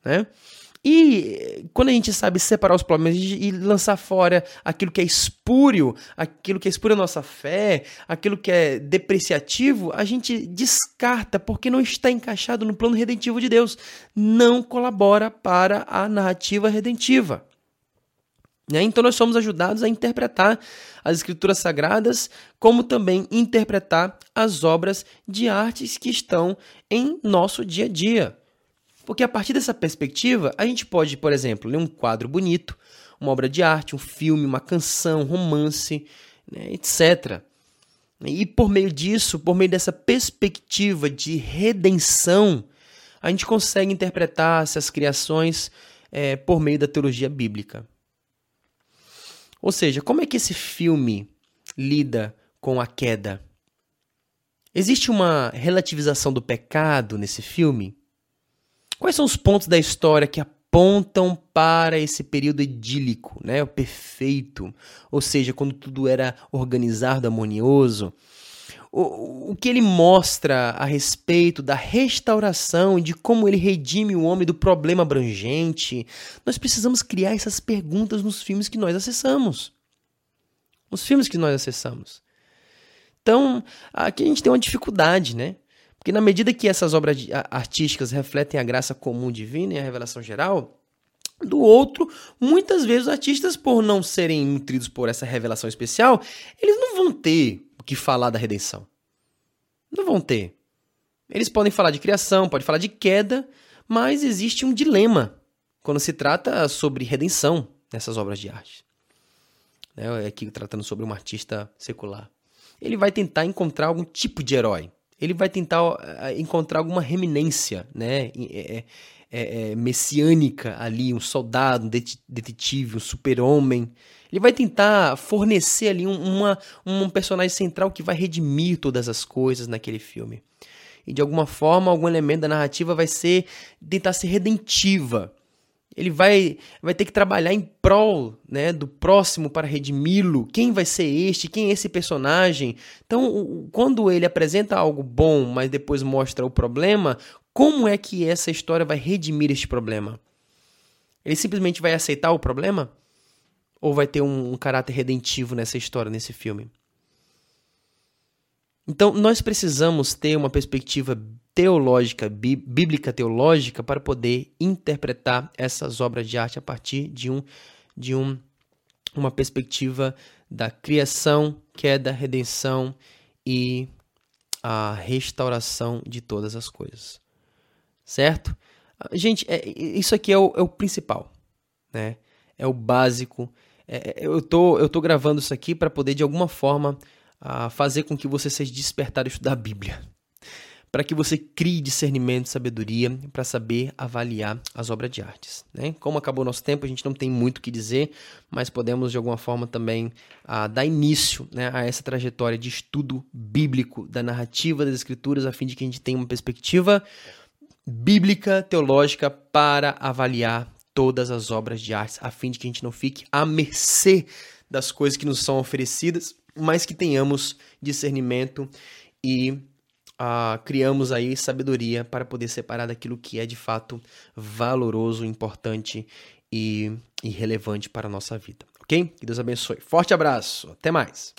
Né? E quando a gente sabe separar os problemas e lançar fora aquilo que é espúrio, aquilo que é espúrio a nossa fé, aquilo que é depreciativo, a gente descarta porque não está encaixado no plano redentivo de Deus. Não colabora para a narrativa redentiva. Né? Então nós somos ajudados a interpretar as escrituras sagradas, como também interpretar as obras de artes que estão em nosso dia a dia. Porque a partir dessa perspectiva, a gente pode, por exemplo, ler um quadro bonito, uma obra de arte, um filme, uma canção, um romance, né, etc. E por meio disso, por meio dessa perspectiva de redenção, a gente consegue interpretar essas criações é, por meio da teologia bíblica. Ou seja, como é que esse filme lida com a queda? Existe uma relativização do pecado nesse filme? Quais são os pontos da história que apontam para esse período idílico, né, o perfeito, ou seja, quando tudo era organizado, harmonioso? O, o que ele mostra a respeito da restauração e de como ele redime o homem do problema abrangente? Nós precisamos criar essas perguntas nos filmes que nós acessamos. Nos filmes que nós acessamos. Então, aqui a gente tem uma dificuldade, né? Porque na medida que essas obras artísticas refletem a graça comum divina e a revelação geral, do outro, muitas vezes os artistas, por não serem nutridos por essa revelação especial, eles não vão ter o que falar da redenção. Não vão ter. Eles podem falar de criação, podem falar de queda, mas existe um dilema quando se trata sobre redenção nessas obras de arte. É aqui tratando sobre um artista secular. Ele vai tentar encontrar algum tipo de herói ele vai tentar encontrar alguma reminência, né? É, é, é, messiânica ali, um soldado, um detetive, um super-homem. Ele vai tentar fornecer ali uma, um personagem central que vai redimir todas as coisas naquele filme. E de alguma forma, algum elemento da narrativa vai ser tentar ser redentiva ele vai, vai ter que trabalhar em prol né, do próximo para redimi-lo. Quem vai ser este? Quem é esse personagem? Então, quando ele apresenta algo bom, mas depois mostra o problema, como é que essa história vai redimir este problema? Ele simplesmente vai aceitar o problema? Ou vai ter um, um caráter redentivo nessa história, nesse filme? Então, nós precisamos ter uma perspectiva teológica, bíblica teológica, para poder interpretar essas obras de arte a partir de, um, de um, uma perspectiva da criação, queda, redenção e a restauração de todas as coisas. Certo? Gente, é, isso aqui é o, é o, principal, né? É o básico. É, é eu, tô, eu tô gravando isso aqui para poder, de alguma forma, uh, fazer com que você seja despertado a estudar a Bíblia para que você crie discernimento e sabedoria para saber avaliar as obras de artes. Né? Como acabou nosso tempo, a gente não tem muito o que dizer, mas podemos de alguma forma também ah, dar início né, a essa trajetória de estudo bíblico da narrativa das escrituras, a fim de que a gente tenha uma perspectiva bíblica, teológica, para avaliar todas as obras de artes, a fim de que a gente não fique à mercê das coisas que nos são oferecidas, mas que tenhamos discernimento e uh, criamos aí sabedoria para poder separar daquilo que é de fato valoroso, importante e, e relevante para a nossa vida, ok? Que Deus abençoe. Forte abraço, até mais!